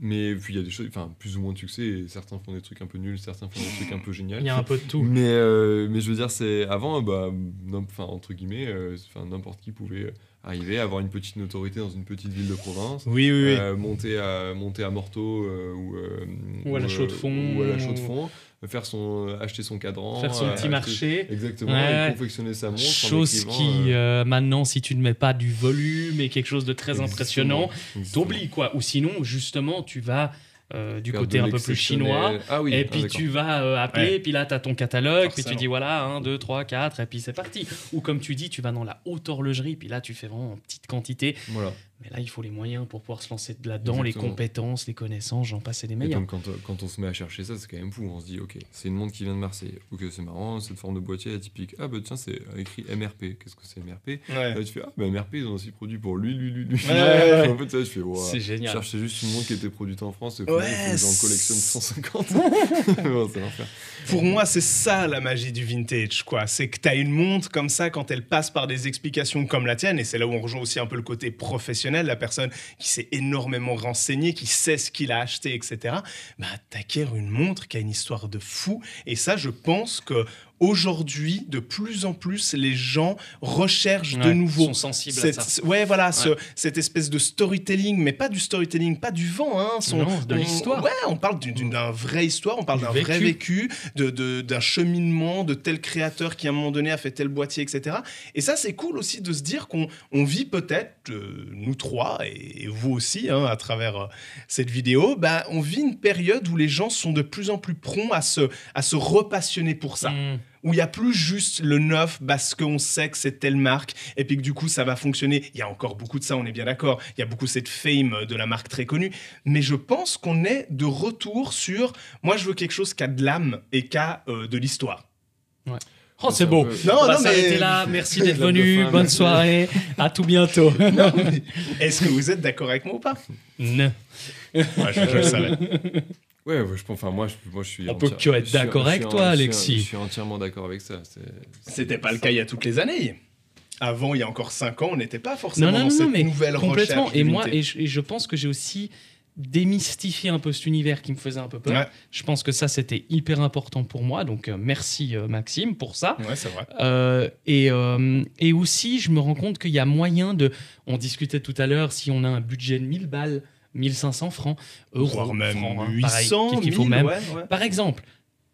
mais puis il y a des choses, enfin, plus ou moins de succès, et certains font des trucs un peu nuls, certains font des trucs un peu géniaux. Il y a un peu de tout. Mais, euh, mais je veux dire, c'est avant, bah, n'im- enfin, entre guillemets, euh, n'importe qui pouvait euh, arriver à avoir une petite notoriété dans une petite ville de province. Oui, oui, oui. Euh, monter à monter à Morteau euh, ou, euh, Ou à la euh, Chaux-de-Fonds. ou à la Chaux-de-Fonds, faire son acheter son cadran Faire son euh, petit acheter- marché. exactement Ouais. et confectionner sa montre Chose qui, euh, euh, maintenant, si tu ne mets pas du volume et quelque chose de très exactement, impressionnant, t'oublies, quoi. Ou sinon, justement, tu vas euh, du côté un peu plus chinois. ah oui et ah, puis tu vas euh, appeler, Ouais. puis là tu as ton catalogue, puis tu Forcément. dis voilà, 1, 2, 3, 4, et puis c'est parti. Ou comme tu dis, tu vas dans la haute horlogerie, puis là tu fais vraiment en petite quantité. voilà Mais là, il faut les moyens pour pouvoir se lancer là-dedans, les compétences, les connaissances, j'en passe et des Et meilleurs. donc, quand, euh, quand on se met à chercher ça, c'est quand même fou. On se dit, ok, c'est une montre qui vient de Marseille. Ok, c'est marrant, cette forme de boîtier atypique. Ah, bah tiens, c'est écrit MRP. Qu'est-ce que c'est MRP Ouais. Là, tu fais, ah, bah MRP, ils ont aussi produit pour lui, lui, lui, lui. Ouais, ouais, ouais. En fait, ça, je fais, wow. C'est Je génial. cherchais juste une montre qui était produite en France. Et que j'en c'est- collectionne 150. Bon, c'est l'enfer. Pour moi, c'est ça la magie du vintage, quoi. C'est que tu as une montre comme ça, quand elle passe par des explications comme la tienne, et c'est là où on rejoint aussi un peu le côté professionnel, la personne qui s'est énormément renseignée, qui sait ce qu'il a acheté, etc. Bah, t'acquiers une montre qui a une histoire de fou. Et ça, je pense que aujourd'hui, de plus en plus, les gens recherchent de Ouais, nouveau sont sensibles à cette, ça. ouais, voilà, ce- cette espèce de storytelling, mais pas du storytelling, pas du vent, hein. son- Non, de l'histoire. Ouais, on parle d'une d'une- d'un vraie histoire, on parle Du d'un vrai vécu. de- de- d'un cheminement, de tel créateur qui à un moment donné a fait tel boîtier, etc. Et ça, c'est cool aussi de se dire qu'on on vit peut-être, euh, nous trois, et, et vous aussi, hein, à travers euh, cette vidéo, bah, on vit une période où les gens sont de plus en plus prompts à se, à se repassionner pour ça Mmh. Où il n'y a plus juste le neuf parce qu'on sait que c'est telle marque et puis que du coup ça va fonctionner. Il y a encore beaucoup de ça, on est bien d'accord. Il y a beaucoup cette fame de la marque très connue. Mais je pense qu'on est de retour sur moi je veux quelque chose qui a de l'âme et qui a euh, de l'histoire. Oh, c'est beau. peu- Non, On va non, mais- s'arrêter là. Merci d'être venu. fin, Bonne merci. soirée. À tout bientôt. Non, mais Est-ce que vous êtes d'accord avec moi ou pas? Non. Ouais, je, je le savais. Ouais, ouais, je pense, enfin, moi, je, moi, je suis. On peut être d'accord avec toi, en- je suis- Alexis. Je suis entièrement d'accord avec ça. C'était pas le cas il y a toutes les années. Avant, il y a encore 5 ans, on n'était pas forcément Non, non, dans non, cette non, mais nouvelle complètement. recherche. Et moi, et je, et je pense que j'ai aussi démystifié un peu cet univers qui me faisait un peu peur. Ouais. Je pense que ça, c'était hyper important pour moi. Donc, euh, merci euh, Maxime pour ça. Ouais, c'est vrai. Euh, et, euh, et aussi, je me rends compte qu'il y a moyen de. On discutait tout à l'heure, si on a un budget de 1000 balles, 1500 francs, euros, Voire même francs, hein, pareil, 800, qu'il faut 1000, même. ouais, ouais. Par exemple,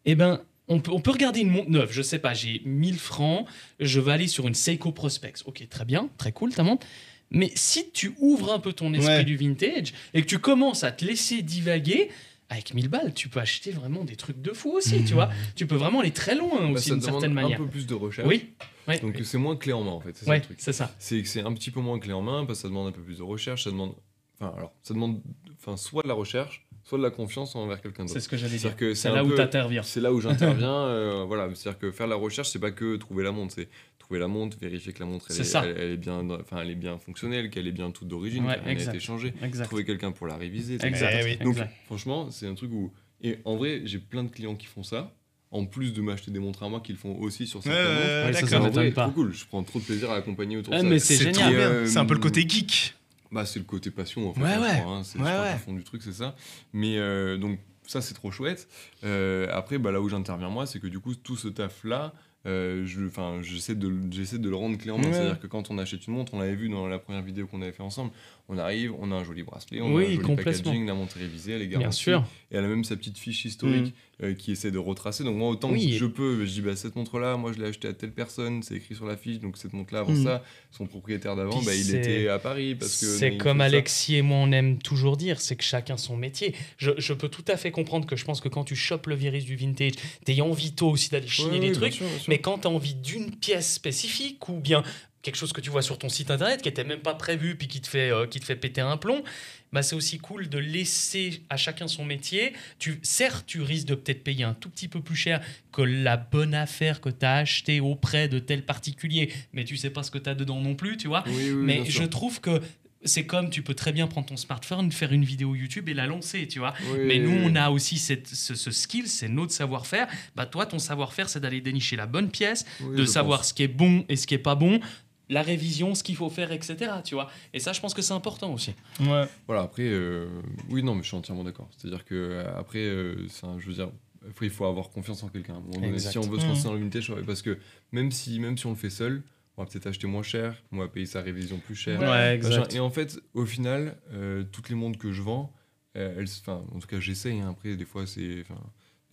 eh ben, on peut, on peut regarder une montre neuve. Je sais pas, j'ai 1000 francs, je vais aller sur une Seiko Prospex. Ok, très bien, très cool ta montre. Mais si tu ouvres un peu ton esprit Ouais. du vintage et que tu commences à te laisser divaguer, avec 1000 balles, tu peux acheter vraiment des trucs de fou aussi, tu vois. Tu peux vraiment aller très loin Bah, aussi d'une certaine manière. un peu plus de recherche. Oui, ouais, Donc c'est moins clé en main en fait. C'est ça c'est ça. C'est que c'est un petit peu moins clé en main parce que ça demande un peu plus de recherche. Ça demande. Enfin, alors, ça demande enfin, soit de la recherche, soit de la confiance envers quelqu'un C'est d'autre. ce que j'allais dire. C'est c'est là où peu- tu interviens. C'est là où j'interviens. euh, voilà, c'est-à-dire que faire la recherche, c'est pas que trouver la montre, c'est trouver la montre, vérifier que la montre elle C'est est, ça. elle, elle est bien, enfin, elle est bien fonctionnelle, qu'elle est bien toute d'origine, Ouais, qu'elle n'a été changée. Exact. Trouver quelqu'un pour la réviser. Exact. Eh oui. Donc, exact. franchement, c'est un truc où. Et en vrai, j'ai plein de clients qui font ça. En plus de m'acheter des montres à moi, qui le font aussi sur certaines Ouais, montres. ouais, Ouais, ça, d'accord. ça En m'étonne vrai, pas. trop cool. Je prends trop de plaisir à accompagner autour Ouais, de ça. mais c'est C'est génial. Euh, C'est un peu le côté geek. Bah, c'est le côté passion, en fait. Ouais, hein, ouais. hein. C'est Ouais, fond du truc, c'est ça. Mais euh, donc, ça, c'est trop chouette. Euh, après, bah, là où j'interviens, moi, c'est que du coup, tout ce taf-là, euh, je- j'essaie de, j'essaie de le rendre clé en main. C'est-à-dire que quand on achète une montre, on l'avait vu dans la première vidéo qu'on avait fait ensemble, on arrive, on a un joli bracelet, on Oui, a un joli packaging, la montre révisée, elle est Bien garantie. sûr. Et elle a même sa petite fiche historique euh, qui essaie de retracer. Donc moi, autant Oui. que je peux, je dis, bah, cette montre-là, moi, je l'ai achetée à telle personne, c'est écrit sur la fiche, donc cette montre-là, avant Mm. ça, son propriétaire d'avant, bah, il était à Paris parce que... C'est comme ça. Alexis et moi on aime toujours dire, c'est que chacun son métier. Je, je peux tout à fait comprendre que je pense que quand tu chopes le virus du vintage, t'as envie toi aussi d'aller chiner Ouais, des bien trucs, bien sûr. mais quand t'as envie d'une pièce spécifique ou bien quelque chose que tu vois sur ton site internet qui était même pas prévu puis qui te fait, euh, qui te fait péter un plomb, bah c'est aussi cool de laisser à chacun son métier. Tu, certes, tu risques de peut-être payer un tout petit peu plus cher que la bonne affaire que tu as achetée auprès de tel particulier, mais tu sais pas ce que tu as dedans non plus, tu vois. Oui, oui, Mais je trouve que c'est comme tu peux très bien prendre ton smartphone, faire une vidéo YouTube et la lancer, tu vois. Oui, Mais nous, on a aussi cette, ce, ce skill, c'est notre savoir-faire. Bah, toi, ton savoir-faire, c'est d'aller dénicher la bonne pièce, Oui, de savoir pense. ce qui est bon et ce qui est pas bon, la révision, ce qu'il faut faire, etc. Tu vois. Et ça, je pense que c'est important aussi. Ouais. Voilà, après, euh, oui, non, mais je suis entièrement d'accord. C'est-à-dire que euh, après, euh, un- je veux dire, après, il faut avoir confiance en quelqu'un. Si on veut se lancer dans le vintage, ouais, parce que même si, même si on le fait seul, on va peut-être acheter moins cher, on va payer sa révision plus cher. Ouais. Et en fait, au final, euh, toutes les montres que je vends, euh, elles, enfin, en tout cas, j'essaye. hein. Après, des fois, c'est,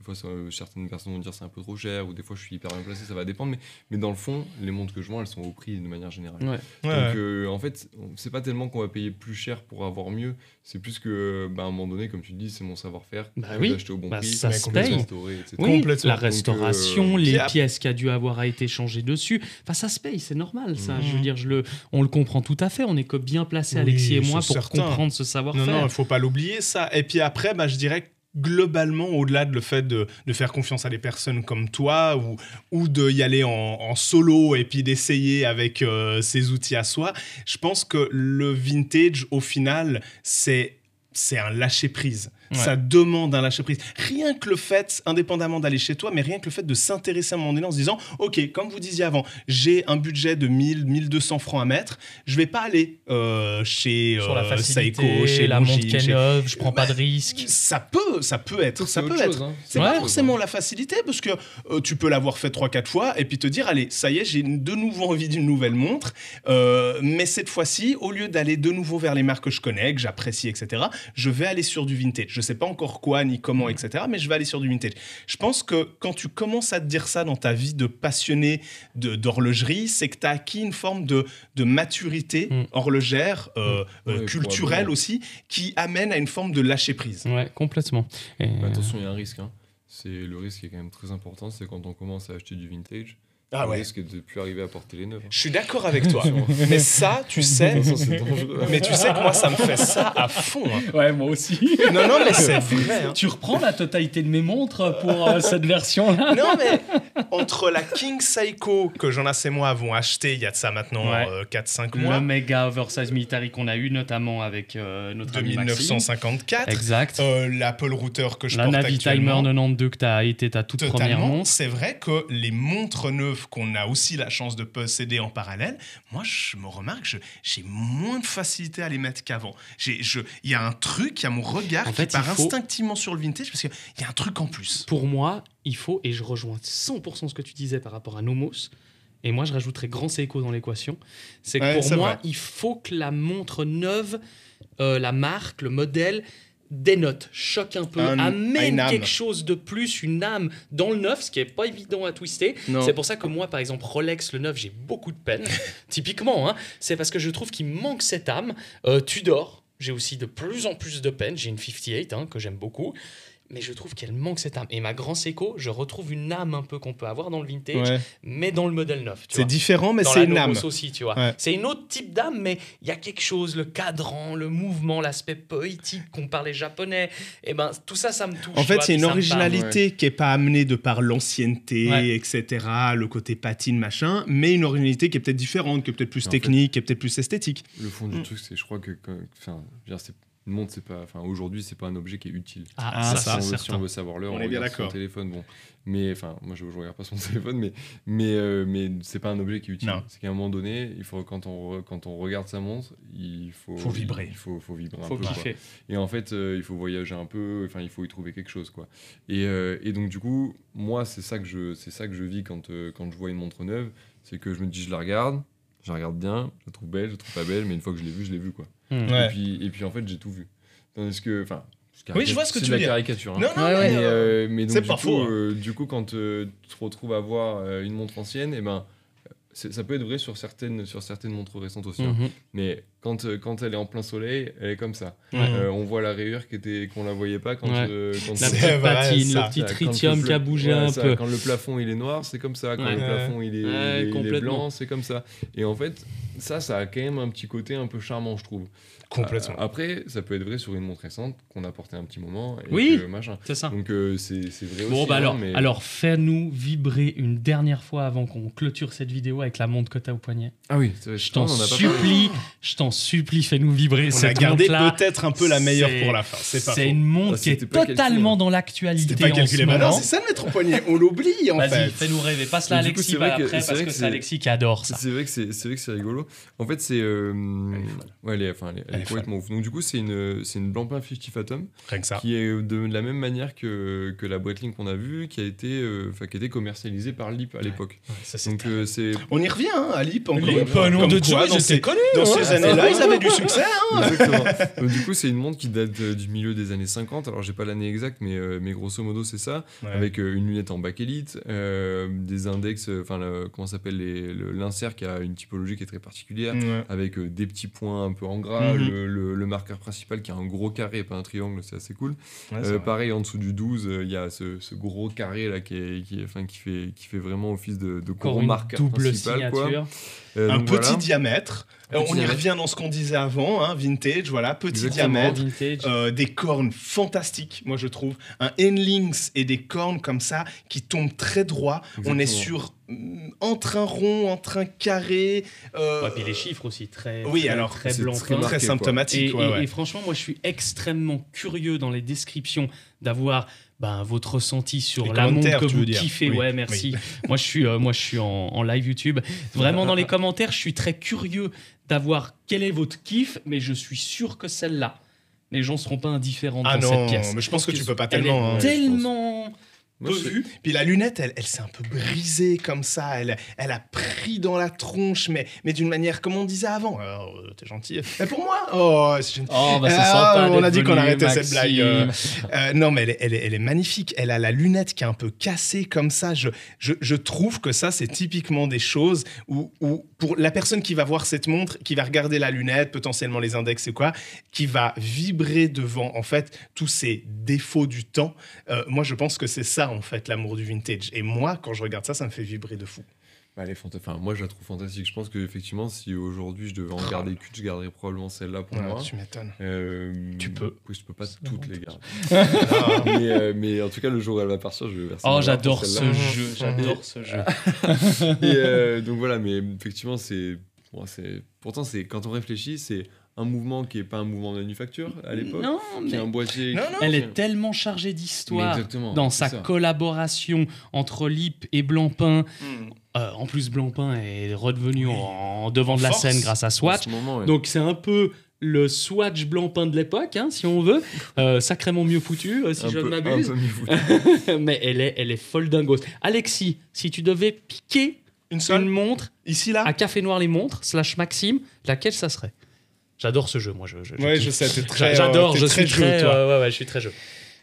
Des fois, ça, euh, certaines personnes vont dire c'est un peu trop cher, ou des fois je suis hyper bien placé, ça va dépendre. Mais, mais dans le fond, les montres que je vends, elles sont au prix de manière générale. Ouais. Donc ouais. euh, en fait, on- c'est pas tellement qu'on va payer plus cher pour avoir mieux, c'est plus que bah, à un moment donné, comme tu le dis, c'est mon savoir-faire. Bah oui. acheter au bon Bah, prix, ça se paye. restaurer, etc. Oui, Complètement. la Donc, restauration, euh, les ap- pièces qui a dû avoir à été changées dessus. Enfin, ça se paye, c'est normal, ça. Mhm. Je veux dire, je le, on le comprend tout à fait. On est que bien placé, Oui, Alexis et moi, pour certain. comprendre ce Non, savoir-faire. non, il faut pas l'oublier ça. Et puis après, bah, je dirais que globalement, au-delà de le fait de, de faire confiance à des personnes comme toi ou, ou d'y aller en, solo et puis d'essayer avec euh, ses outils à soi, je pense que le vintage, au final, c'est c'est un lâcher-prise. Ouais. Ça demande un lâcher-prise. Rien que le fait, indépendamment d'aller chez toi, mais rien que le fait de s'intéresser à un moment donné en se disant, OK, comme vous disiez avant, j'ai un budget de 1000, 1200 francs à mettre, je vais pas aller euh, chez Sur la euh, facilité, Seiko, chez la montre Longines, qui est chez- neuve, je prends pas de Bah, risque. ça peut, ça peut être, ça C'est peut être. hein. C'est Ouais. pas forcément la facilité parce que euh, tu peux l'avoir fait 3-4 fois et puis te dire allez ça y est j'ai de nouveau envie d'une nouvelle montre Euh, mais cette fois-ci au lieu d'aller de nouveau vers les marques que je connais que j'apprécie etc je vais aller sur du vintage je sais pas encore quoi ni comment etc mais je vais aller sur du vintage je pense que quand tu commences à te dire ça dans ta vie de passionné de- d'horlogerie c'est que tu as acquis une forme de, de maturité Mm. horlogère euh, Ouais, euh, culturelle aussi qui amène à une forme de lâcher prise Ouais, complètement. Et, attention, il y a un risque. hein. C'est le risque qui est quand même très important, c'est quand on commence à acheter du vintage. Ah le ouais risque de plus arriver à porter les neuves. hein. Je suis d'accord avec toi. mais ça, tu sais, mais tu sais que moi, ça me fait ça à fond. hein. Ouais, moi aussi. Non, non, mais c'est vrai. hein. tu reprends la totalité de mes montres pour euh, cette version-là? Non, mais entre la King Seiko que Jonas et moi avons acheté il y a de ça maintenant Ouais. 4-5 Le mois, méga oversize military qu'on a eu notamment avec euh, notre de ami Maxime. 1954, Exact. euh, l'Apple Router que je la porte Navi Timer actuellement. 92 que tu as été ta toute première Totalement. montre. C'est vrai que les montres neuves qu'on a aussi la chance de posséder en parallèle, moi, je me remarque, j'ai moins de facilité à les mettre qu'avant. Il y a un truc, il y a mon regard En qui fait, il part faut- instinctivement sur le vintage parce qu'il y a un truc en plus. Pour moi, il faut, et je rejoins 100% ce que tu disais par rapport à Nomos, et moi je rajouterais Grand Seiko dans l'équation, c'est que Ouais, pour moi, vrai. il faut que la montre neuve, euh, la marque, le modèle, dénote, choque un peu, Un- amène quelque chose de plus, une âme dans le neuf, ce qui est pas évident à twister. C'est pour ça que moi, par exemple, Rolex, le neuf, j'ai beaucoup de peine. Typiquement, hein, c'est parce que je trouve qu'il manque cette âme. Euh, Tudor, j'ai aussi de plus en plus de peine. J'ai une 58 hein, que j'aime beaucoup. Mais je trouve qu'elle manque cette âme. Et ma Grand Seiko, je retrouve une âme un peu qu'on peut avoir dans le vintage, Ouais. mais dans le modèle neuf. C'est différent, mais c'est une âme. Aussi, tu vois. Ouais. C'est une autre type d'âme, mais il y a quelque chose, le cadran, le mouvement, l'aspect poétique qu'on parlait japonais. Et ben tout ça, ça me touche. En fait, c'est une originalité qui est pas amenée de par l'ancienneté, Ouais. etc., le côté patine, machin, mais une originalité qui est peut-être différente, qui est peut-être plus En fait- technique, qui est peut-être plus esthétique. Le fond du Mm. truc, c'est, je crois que, enfin, c'est une montre, c'est pas, enfin, aujourd'hui, c'est pas un objet qui est utile. Ah, Ah, ça, ça, si, on c'est veut, si certain. on veut savoir l'heure, On on, est bien regarde son téléphone, bon. Mais enfin, moi, je, je regarde pas son téléphone, mais mais euh, mais c'est pas un objet qui est utile. Non. C'est qu'à un moment donné, il faut quand on re- quand on regarde sa montre, il faut Faut vibrer. Il faut faut vibrer un Faut peu. quoi. kiffer. Et en fait, euh, il faut voyager un peu. Enfin, il faut y trouver quelque chose, quoi. Et, euh, et donc du coup, moi, c'est ça que je c'est ça que je vis quand euh, quand je vois une montre neuve, c'est que je me dis, je la regarde, je la regarde bien, je la trouve belle, je la trouve pas belle, mais une fois que je l'ai vue, je l'ai vue, quoi. Hmm. Ouais. Et puis et puis en fait, j'ai tout vu. Tandis que, enfin. Oui, je vois ce que c'est tu veux la caricature. hein. Non, non, Ouais, mais, ouais. Mais, euh, mais donc, c'est du, pas coup, faux, hein. euh, du coup, quand euh, tu te retrouves à avoir euh, une montre ancienne, et ben, c'est- ça peut être vrai sur certaines, sur certaines montres récentes aussi. hein. Mhm. Mais quand, euh, quand elle est en plein soleil, elle est comme ça. Ouais. Euh, on voit la rayure qui était, qu'on la voyait pas quand, Ouais. euh, quand La petite patine, le petit quand le tritium qui a bougé ouais, un ça, peu. Quand le plafond il est noir, c'est comme ça. Quand Ouais. le plafond il est, Ouais, il est- il est complètement. blanc, c'est comme ça. Et en fait, ça, ça a quand même un petit côté un peu charmant, je trouve. Complètement. Euh, après, ça peut être vrai sur une montre récente qu'on a porté un petit moment. Et Oui. que machin. C'est ça. Donc euh, c'est c'est vrai Bon, aussi. bah hein, alors, mais- alors fais-nous vibrer une dernière fois avant qu'on clôture cette vidéo avec la montre que t'as au poignet. Ah oui, c'est vrai, Je t'en supplie, je t'en supplie, fais-nous vibrer On a cette gardé montre-là. peut-être un peu la meilleure pour la fin. C'est pas C'est faux. une montre Ah, qui est totalement calculé, hein. dans l'actualité C'était pas en calculé. ce Bah c'est ça de mettre au poignet. On l'oublie en Vas-y, fait. fais-nous rêver. Passe-la à Mais du coup, Alexis après c'est parce vrai que c'est Alexis qui adore ça. C'est vrai que c'est rigolo. En fait, c'est euh, Elle est folle. ouais, elle est, complètement ouf. Donc du coup, c'est une c'est une Blancpain 50 Phantom Rien que ça. qui est de la même manière que, que la Breitling qu'on a vue, qui a été euh, enfin qui a été commercialisée par Lip à l'époque. Ouais, ça, c'est Donc euh, c'est On y revient hein, à Lip. encore Lip, nom de Dieu, dans ils ces, étaient connus, dans hein. ces années-là, ils avaient du succès. hein. Exactement. Donc, du coup, c'est une montre qui date euh, du milieu des années 50. Alors, j'ai pas l'année exacte, mais, euh, mais grosso modo, c'est ça. Ouais. Avec euh, une lunette en bakélite, euh, des index, enfin, comment ça s'appelle L'insert qui a une typologie qui est très particulière. Ouais. Avec euh, des petits points un peu en gras, Mhm. le, le- le marqueur principal qui a un gros carré et pas un triangle, c'est assez cool. Ouais, Euh, pareil, en dessous du 12, euh, il y a ce, ce gros carré là qui, est, qui, est- enfin, qui, fait, qui fait vraiment office de, de gros marqueur double principal. Quoi. signature. Euh, un donc petit voilà. diamètre. Un Euh, petit on y diamètre. revient dans ce qu'on disait avant, hein, vintage, voilà, petit Exactement. diamètre. Euh, des cornes fantastiques, moi je trouve. Un N-Lynx et des cornes comme ça qui tombent très droit. On est sur mm, entre un rond, entre un carré. euh, Ouais, puis les chiffres aussi, très, Oui, très, alors, très blanc. très marqué, symptomatique. Et, ouais, et- ouais. et franchement, moi, je suis extrêmement curieux dans les descriptions d'avoir ben, votre ressenti sur Les la montre commentaires, que vous kiffez. Oui, Ouais, merci. moi, je suis, euh, moi, je suis en, en live YouTube. Vraiment, dans les commentaires, je suis très curieux d'avoir quel est votre kiff, mais je suis sûr que celle-là, les gens seront pas indifférents Ah dans non, cette pièce. mais je pense que tu peux pas Elle tellement. est hein. tellement Moi. Puis la lunette, elle, elle s'est un peu brisée comme ça. Elle, elle a pris dans la tronche, mais, mais d'une manière comme on disait avant. Euh, t'es gentil. Mais pour moi, oh, c'est gentil. Oh, bah Ah, on a dit qu'on arrêtait cette blague, euh. Euh, non, mais elle est, elle, elle est magnifique. Elle a la lunette qui est un peu cassée comme ça. Je, je, je trouve que ça, c'est typiquement des choses où, où, pour la personne qui va voir cette montre, qui va regarder la lunette, potentiellement les index et quoi, qui va vibrer devant, en fait, tous ces défauts du temps. Euh, moi, je pense que c'est ça, en fait, l'amour du vintage. Et moi, quand je regarde ça, ça me fait vibrer de fou. Bah, elle est enfin, moi, je la trouve fantastique. Je pense qu'effectivement, si aujourd'hui je devais en garder qu'une, je garderais probablement celle-là pour Ouais, moi. tu m'étonnes. Euh, Tu peux. Oui, je peux pas toutes les garder. Ah. mais, euh, mais en tout cas, le jour où elle va partir, je vais verser Oh, j'adore ce jeu. J'adore ce jeu. Et euh, donc voilà, mais effectivement, c'est. bon, c'est- pourtant, c'est quand on réfléchit, c'est un mouvement qui est pas un mouvement de manufacture à l'époque, Non, qui mais est un boîtier. Non, qui- non. elle qui- est tellement chargée d'histoire exactement, dans sa ça. collaboration entre Lip et Blancpain. Hmm. Euh, en plus, Blancpain est redevenu Oui. en devant de la scène grâce à Swatch. ce moment, ouais. Donc c'est un peu le Swatch Blancpain de l'époque, hein, si on veut. Euh, sacrément mieux foutu, euh, si un je ne peu, m'abuse. Mais elle est, elle est folle dingos. Alexis, si tu devais piquer Une une seule montre Ici, là à Café Noir les montres, slash Maxime, laquelle ça serait? J'adore ce jeu, moi. Je, je- je Ouais, kiffe. je sais, t'es J'a- très. J'adore, je suis jeu, très. toi. ouais, ouais, je suis très jeu.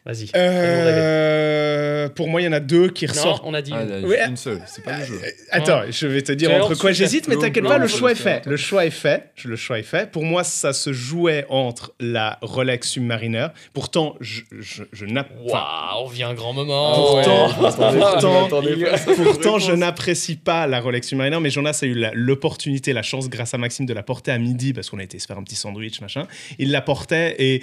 Vas-y. Euh, pour moi, il y en a deux qui Non, ressortent. on a dit. Ah, une seule, c'est pas le jeu. Euh, Attends, je vais te dire entre quoi j'hésite, mais t'inquiète pas, le choix est fait. Le choix est fait. Je- Le choix est fait. Pour moi, ça se jouait entre la Rolex Submariner. Pourtant, je, je, je Waouh, on vient un grand moment. Pourtant, attendez, pourtant, je n'apprécie pas la Rolex Submariner, mais Jonas a eu l'opportunité, la chance, grâce à Maxime, de la porter à midi parce qu'on a été se faire un petit sandwich, machin. Il la portait et.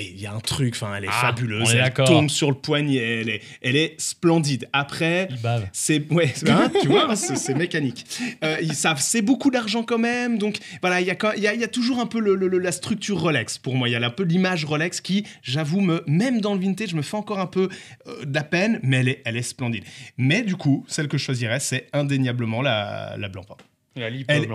Il y a un truc, enfin, elle est Ah, fabuleuse. est Elle tombe sur le poignet, elle est, elle est splendide. Après, c'est ouais, hein, tu vois, c'est c'est mécanique. Euh, ils savent, c'est beaucoup d'argent quand même, donc voilà, il y a y, a, y a toujours un peu le- la structure Rolex pour moi. Il y a un peu l'image Rolex qui, j'avoue, me même dans le vintage, me fait encore un peu euh, de la peine, mais elle est, elle est splendide. Mais du coup, celle que je choisirais, c'est indéniablement la, la Blancpain. La Elle-.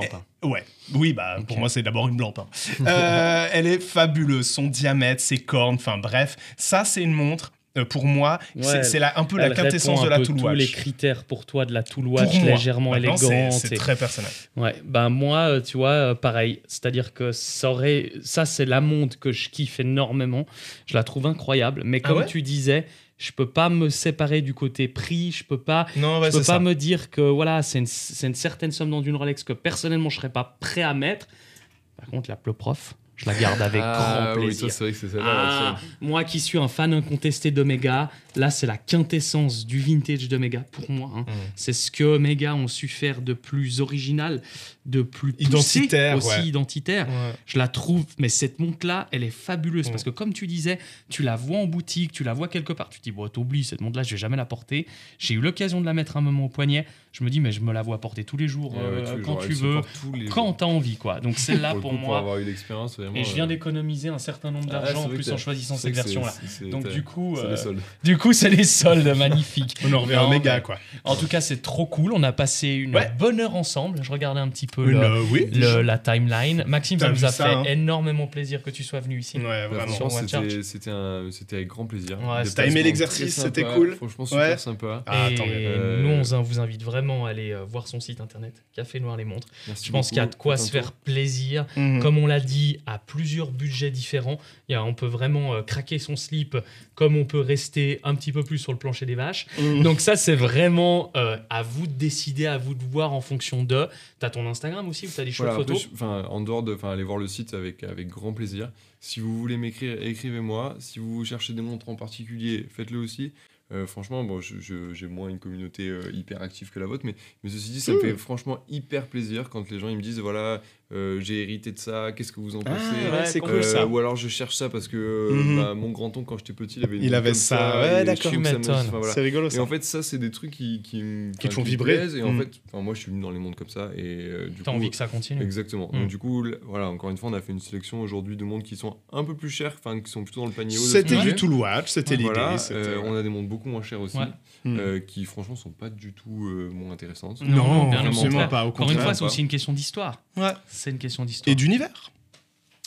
Ouais, oui, bah pour moi c'est d'abord une Blancpain. Euh, elle est fabuleuse, son diamètre, ses cornes, enfin bref, ça c'est une montre. euh, pour moi, Ouais, c'est- un peu la quintessence de la Tool tous Watch. les critères pour toi de la Tool Watch légèrement élégante. C'est et- très personnel. Ouais, ben moi, euh, tu vois, euh, pareil. C'est-à-dire que ça aurait, ça c'est la montre que je kiffe énormément. Je la trouve incroyable. Mais Ah comme ouais? tu disais, je peux pas me séparer du côté prix. Je peux pas, Non, je peux pas me dire que voilà, c'est une, c'est une certaine somme dans une Rolex que personnellement je serais pas prêt à mettre. Par contre, la Pleu Prof, je la garde avec Ah, grand plaisir. vrai que. Ah, moi qui suis un fan incontesté d'Omega, là c'est la quintessence du vintage d'Omega pour moi. hein. Mm. C'est ce que Omega ont su faire de plus original, de plus poussé, Identitaire, aussi ouais. identitaire. Je la trouve, mais cette montre-là, elle est fabuleuse Mm. parce que comme tu disais, tu la vois en boutique, tu la vois quelque part, tu te dis, bon, t'oublies, cette montre-là, je vais jamais la porter. J'ai eu l'occasion de la mettre un moment au poignet. Je me dis, mais je me la vois porter tous les jours, Ouais, ouais, euh, quand tu veux, quand jours. t'as envie, quoi. Donc celle-là, le pour coup, Pour moi, avoir eu l'expérience, vraiment. et je viens euh, d'économiser un certain nombre ah, d'argent en plus en choisissant cette version-là. Donc du coup, euh, les soldes. du coup, c'est les soldes magnifiques. On en revient Omega, mais- quoi. En tout cas, c'est trop cool. On a passé une Ouais. bonne heure ensemble. Je regardais un petit peu Une, le- euh, oui, le- la timeline. Maxime, ça nous a ça, fait hein. énormément plaisir que tu sois venu ici. Ouais, vraiment. C'était- avec grand plaisir. T'as aimé l'exercice, c'était cool Franchement, super sympa. Ah, nous, on vous invite vraiment vraiment aller euh, voir son site internet, Café Noir les montres. Merci Je pense beaucoup. qu'il y a de quoi se faire plaisir. Mhm. Comme on l'a dit, à plusieurs budgets différents. Il y a- on peut vraiment euh, craquer son slip comme on peut rester un petit peu plus sur le plancher des vaches. Mhm. Donc ça, c'est vraiment euh, à vous de décider, à vous de voir en fonction de... T'as ton Instagram aussi où t'as des chouettes Voilà, après, photos en dehors de, enfin, allez voir le site avec, avec grand plaisir. Si vous voulez m'écrire, écrivez-moi. Si vous cherchez des montres en particulier, faites-le aussi. Euh, franchement, bon, j'ai moins une communauté euh, hyper active que la vôtre, mais, mais ceci dit, ça me fait franchement hyper plaisir quand les gens ils me disent voilà, euh, j'ai hérité de ça, qu'est-ce que vous en Ah, pensez ouais, c'est Euh, cool ça. Ou alors je cherche ça parce que euh, Mhm. bah, mon grand-oncle, quand j'étais petit, il avait une Il avait comme ça. Ouais, et je d'accord. ça enfin, voilà. C'est rigolo Et ça. en fait, ça, c'est des trucs qui, qui, me- Qui te font vibrer. plaisent. Et en Mm. fait, enfin, moi, je suis venu dans les mondes comme ça. Et euh, du T'as envie que ça continue. Exactement. Mm. Donc, du coup, voilà, encore une fois, on a fait une sélection aujourd'hui de montres qui sont un peu plus chères, enfin, qui sont plutôt dans le panier haut. C'était du. Tool Watch, c'était l'idée. Voilà, euh, on a des montres beaucoup moins chères aussi, euh, qui franchement sont pas du tout euh, moins intéressantes. Non, absolument pas. Encore une fois, c'est aussi une question d'histoire. Ouais. C'est une question d'histoire. Et d'univers.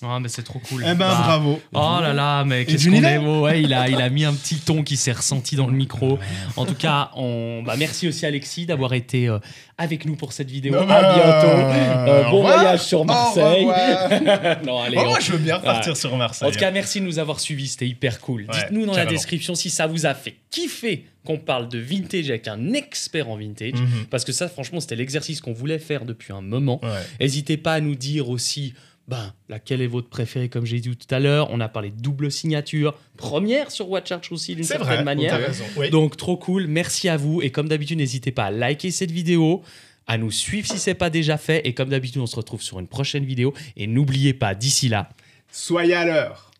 Ah, mais c'est trop cool. Eh ben, Bah, bravo. Oh là là, mais qu'est-ce qu'on est beau. Ouais, il a, il a mis un petit ton qui s'est ressenti dans le micro. En tout cas, on, bah, merci aussi Alexis d'avoir été euh, avec nous pour cette vidéo. Non, à bientôt. Euh, au bon voyage sur Marseille. non, allez, Oh, on- moi, je veux bien repartir Ouais. sur Marseille. En tout cas, merci de nous avoir suivis, c'était hyper cool. Ouais, Dites-nous dans la description si ça vous a fait kiffer qu'on parle de vintage avec un expert en vintage. Mhm. Parce que ça, franchement, c'était l'exercice qu'on voulait faire depuis un moment. Ouais. N'hésitez pas à nous dire aussi ben, laquelle est votre préférée, comme j'ai dit tout à l'heure? On a parlé de double signature, première sur Watch Arch aussi, d'une C'est certaine vrai. manière. t'as raison. Oui. Donc, trop cool. Merci à vous. Et comme d'habitude, n'hésitez pas à liker cette vidéo, à nous suivre si ce n'est pas déjà fait. Et comme d'habitude, on se retrouve sur une prochaine vidéo. Et n'oubliez pas, d'ici là, Soyez à l'heure.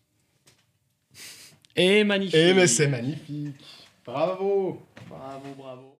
et magnifique. Eh, mais c'est magnifique. Bravo. Bravo, bravo.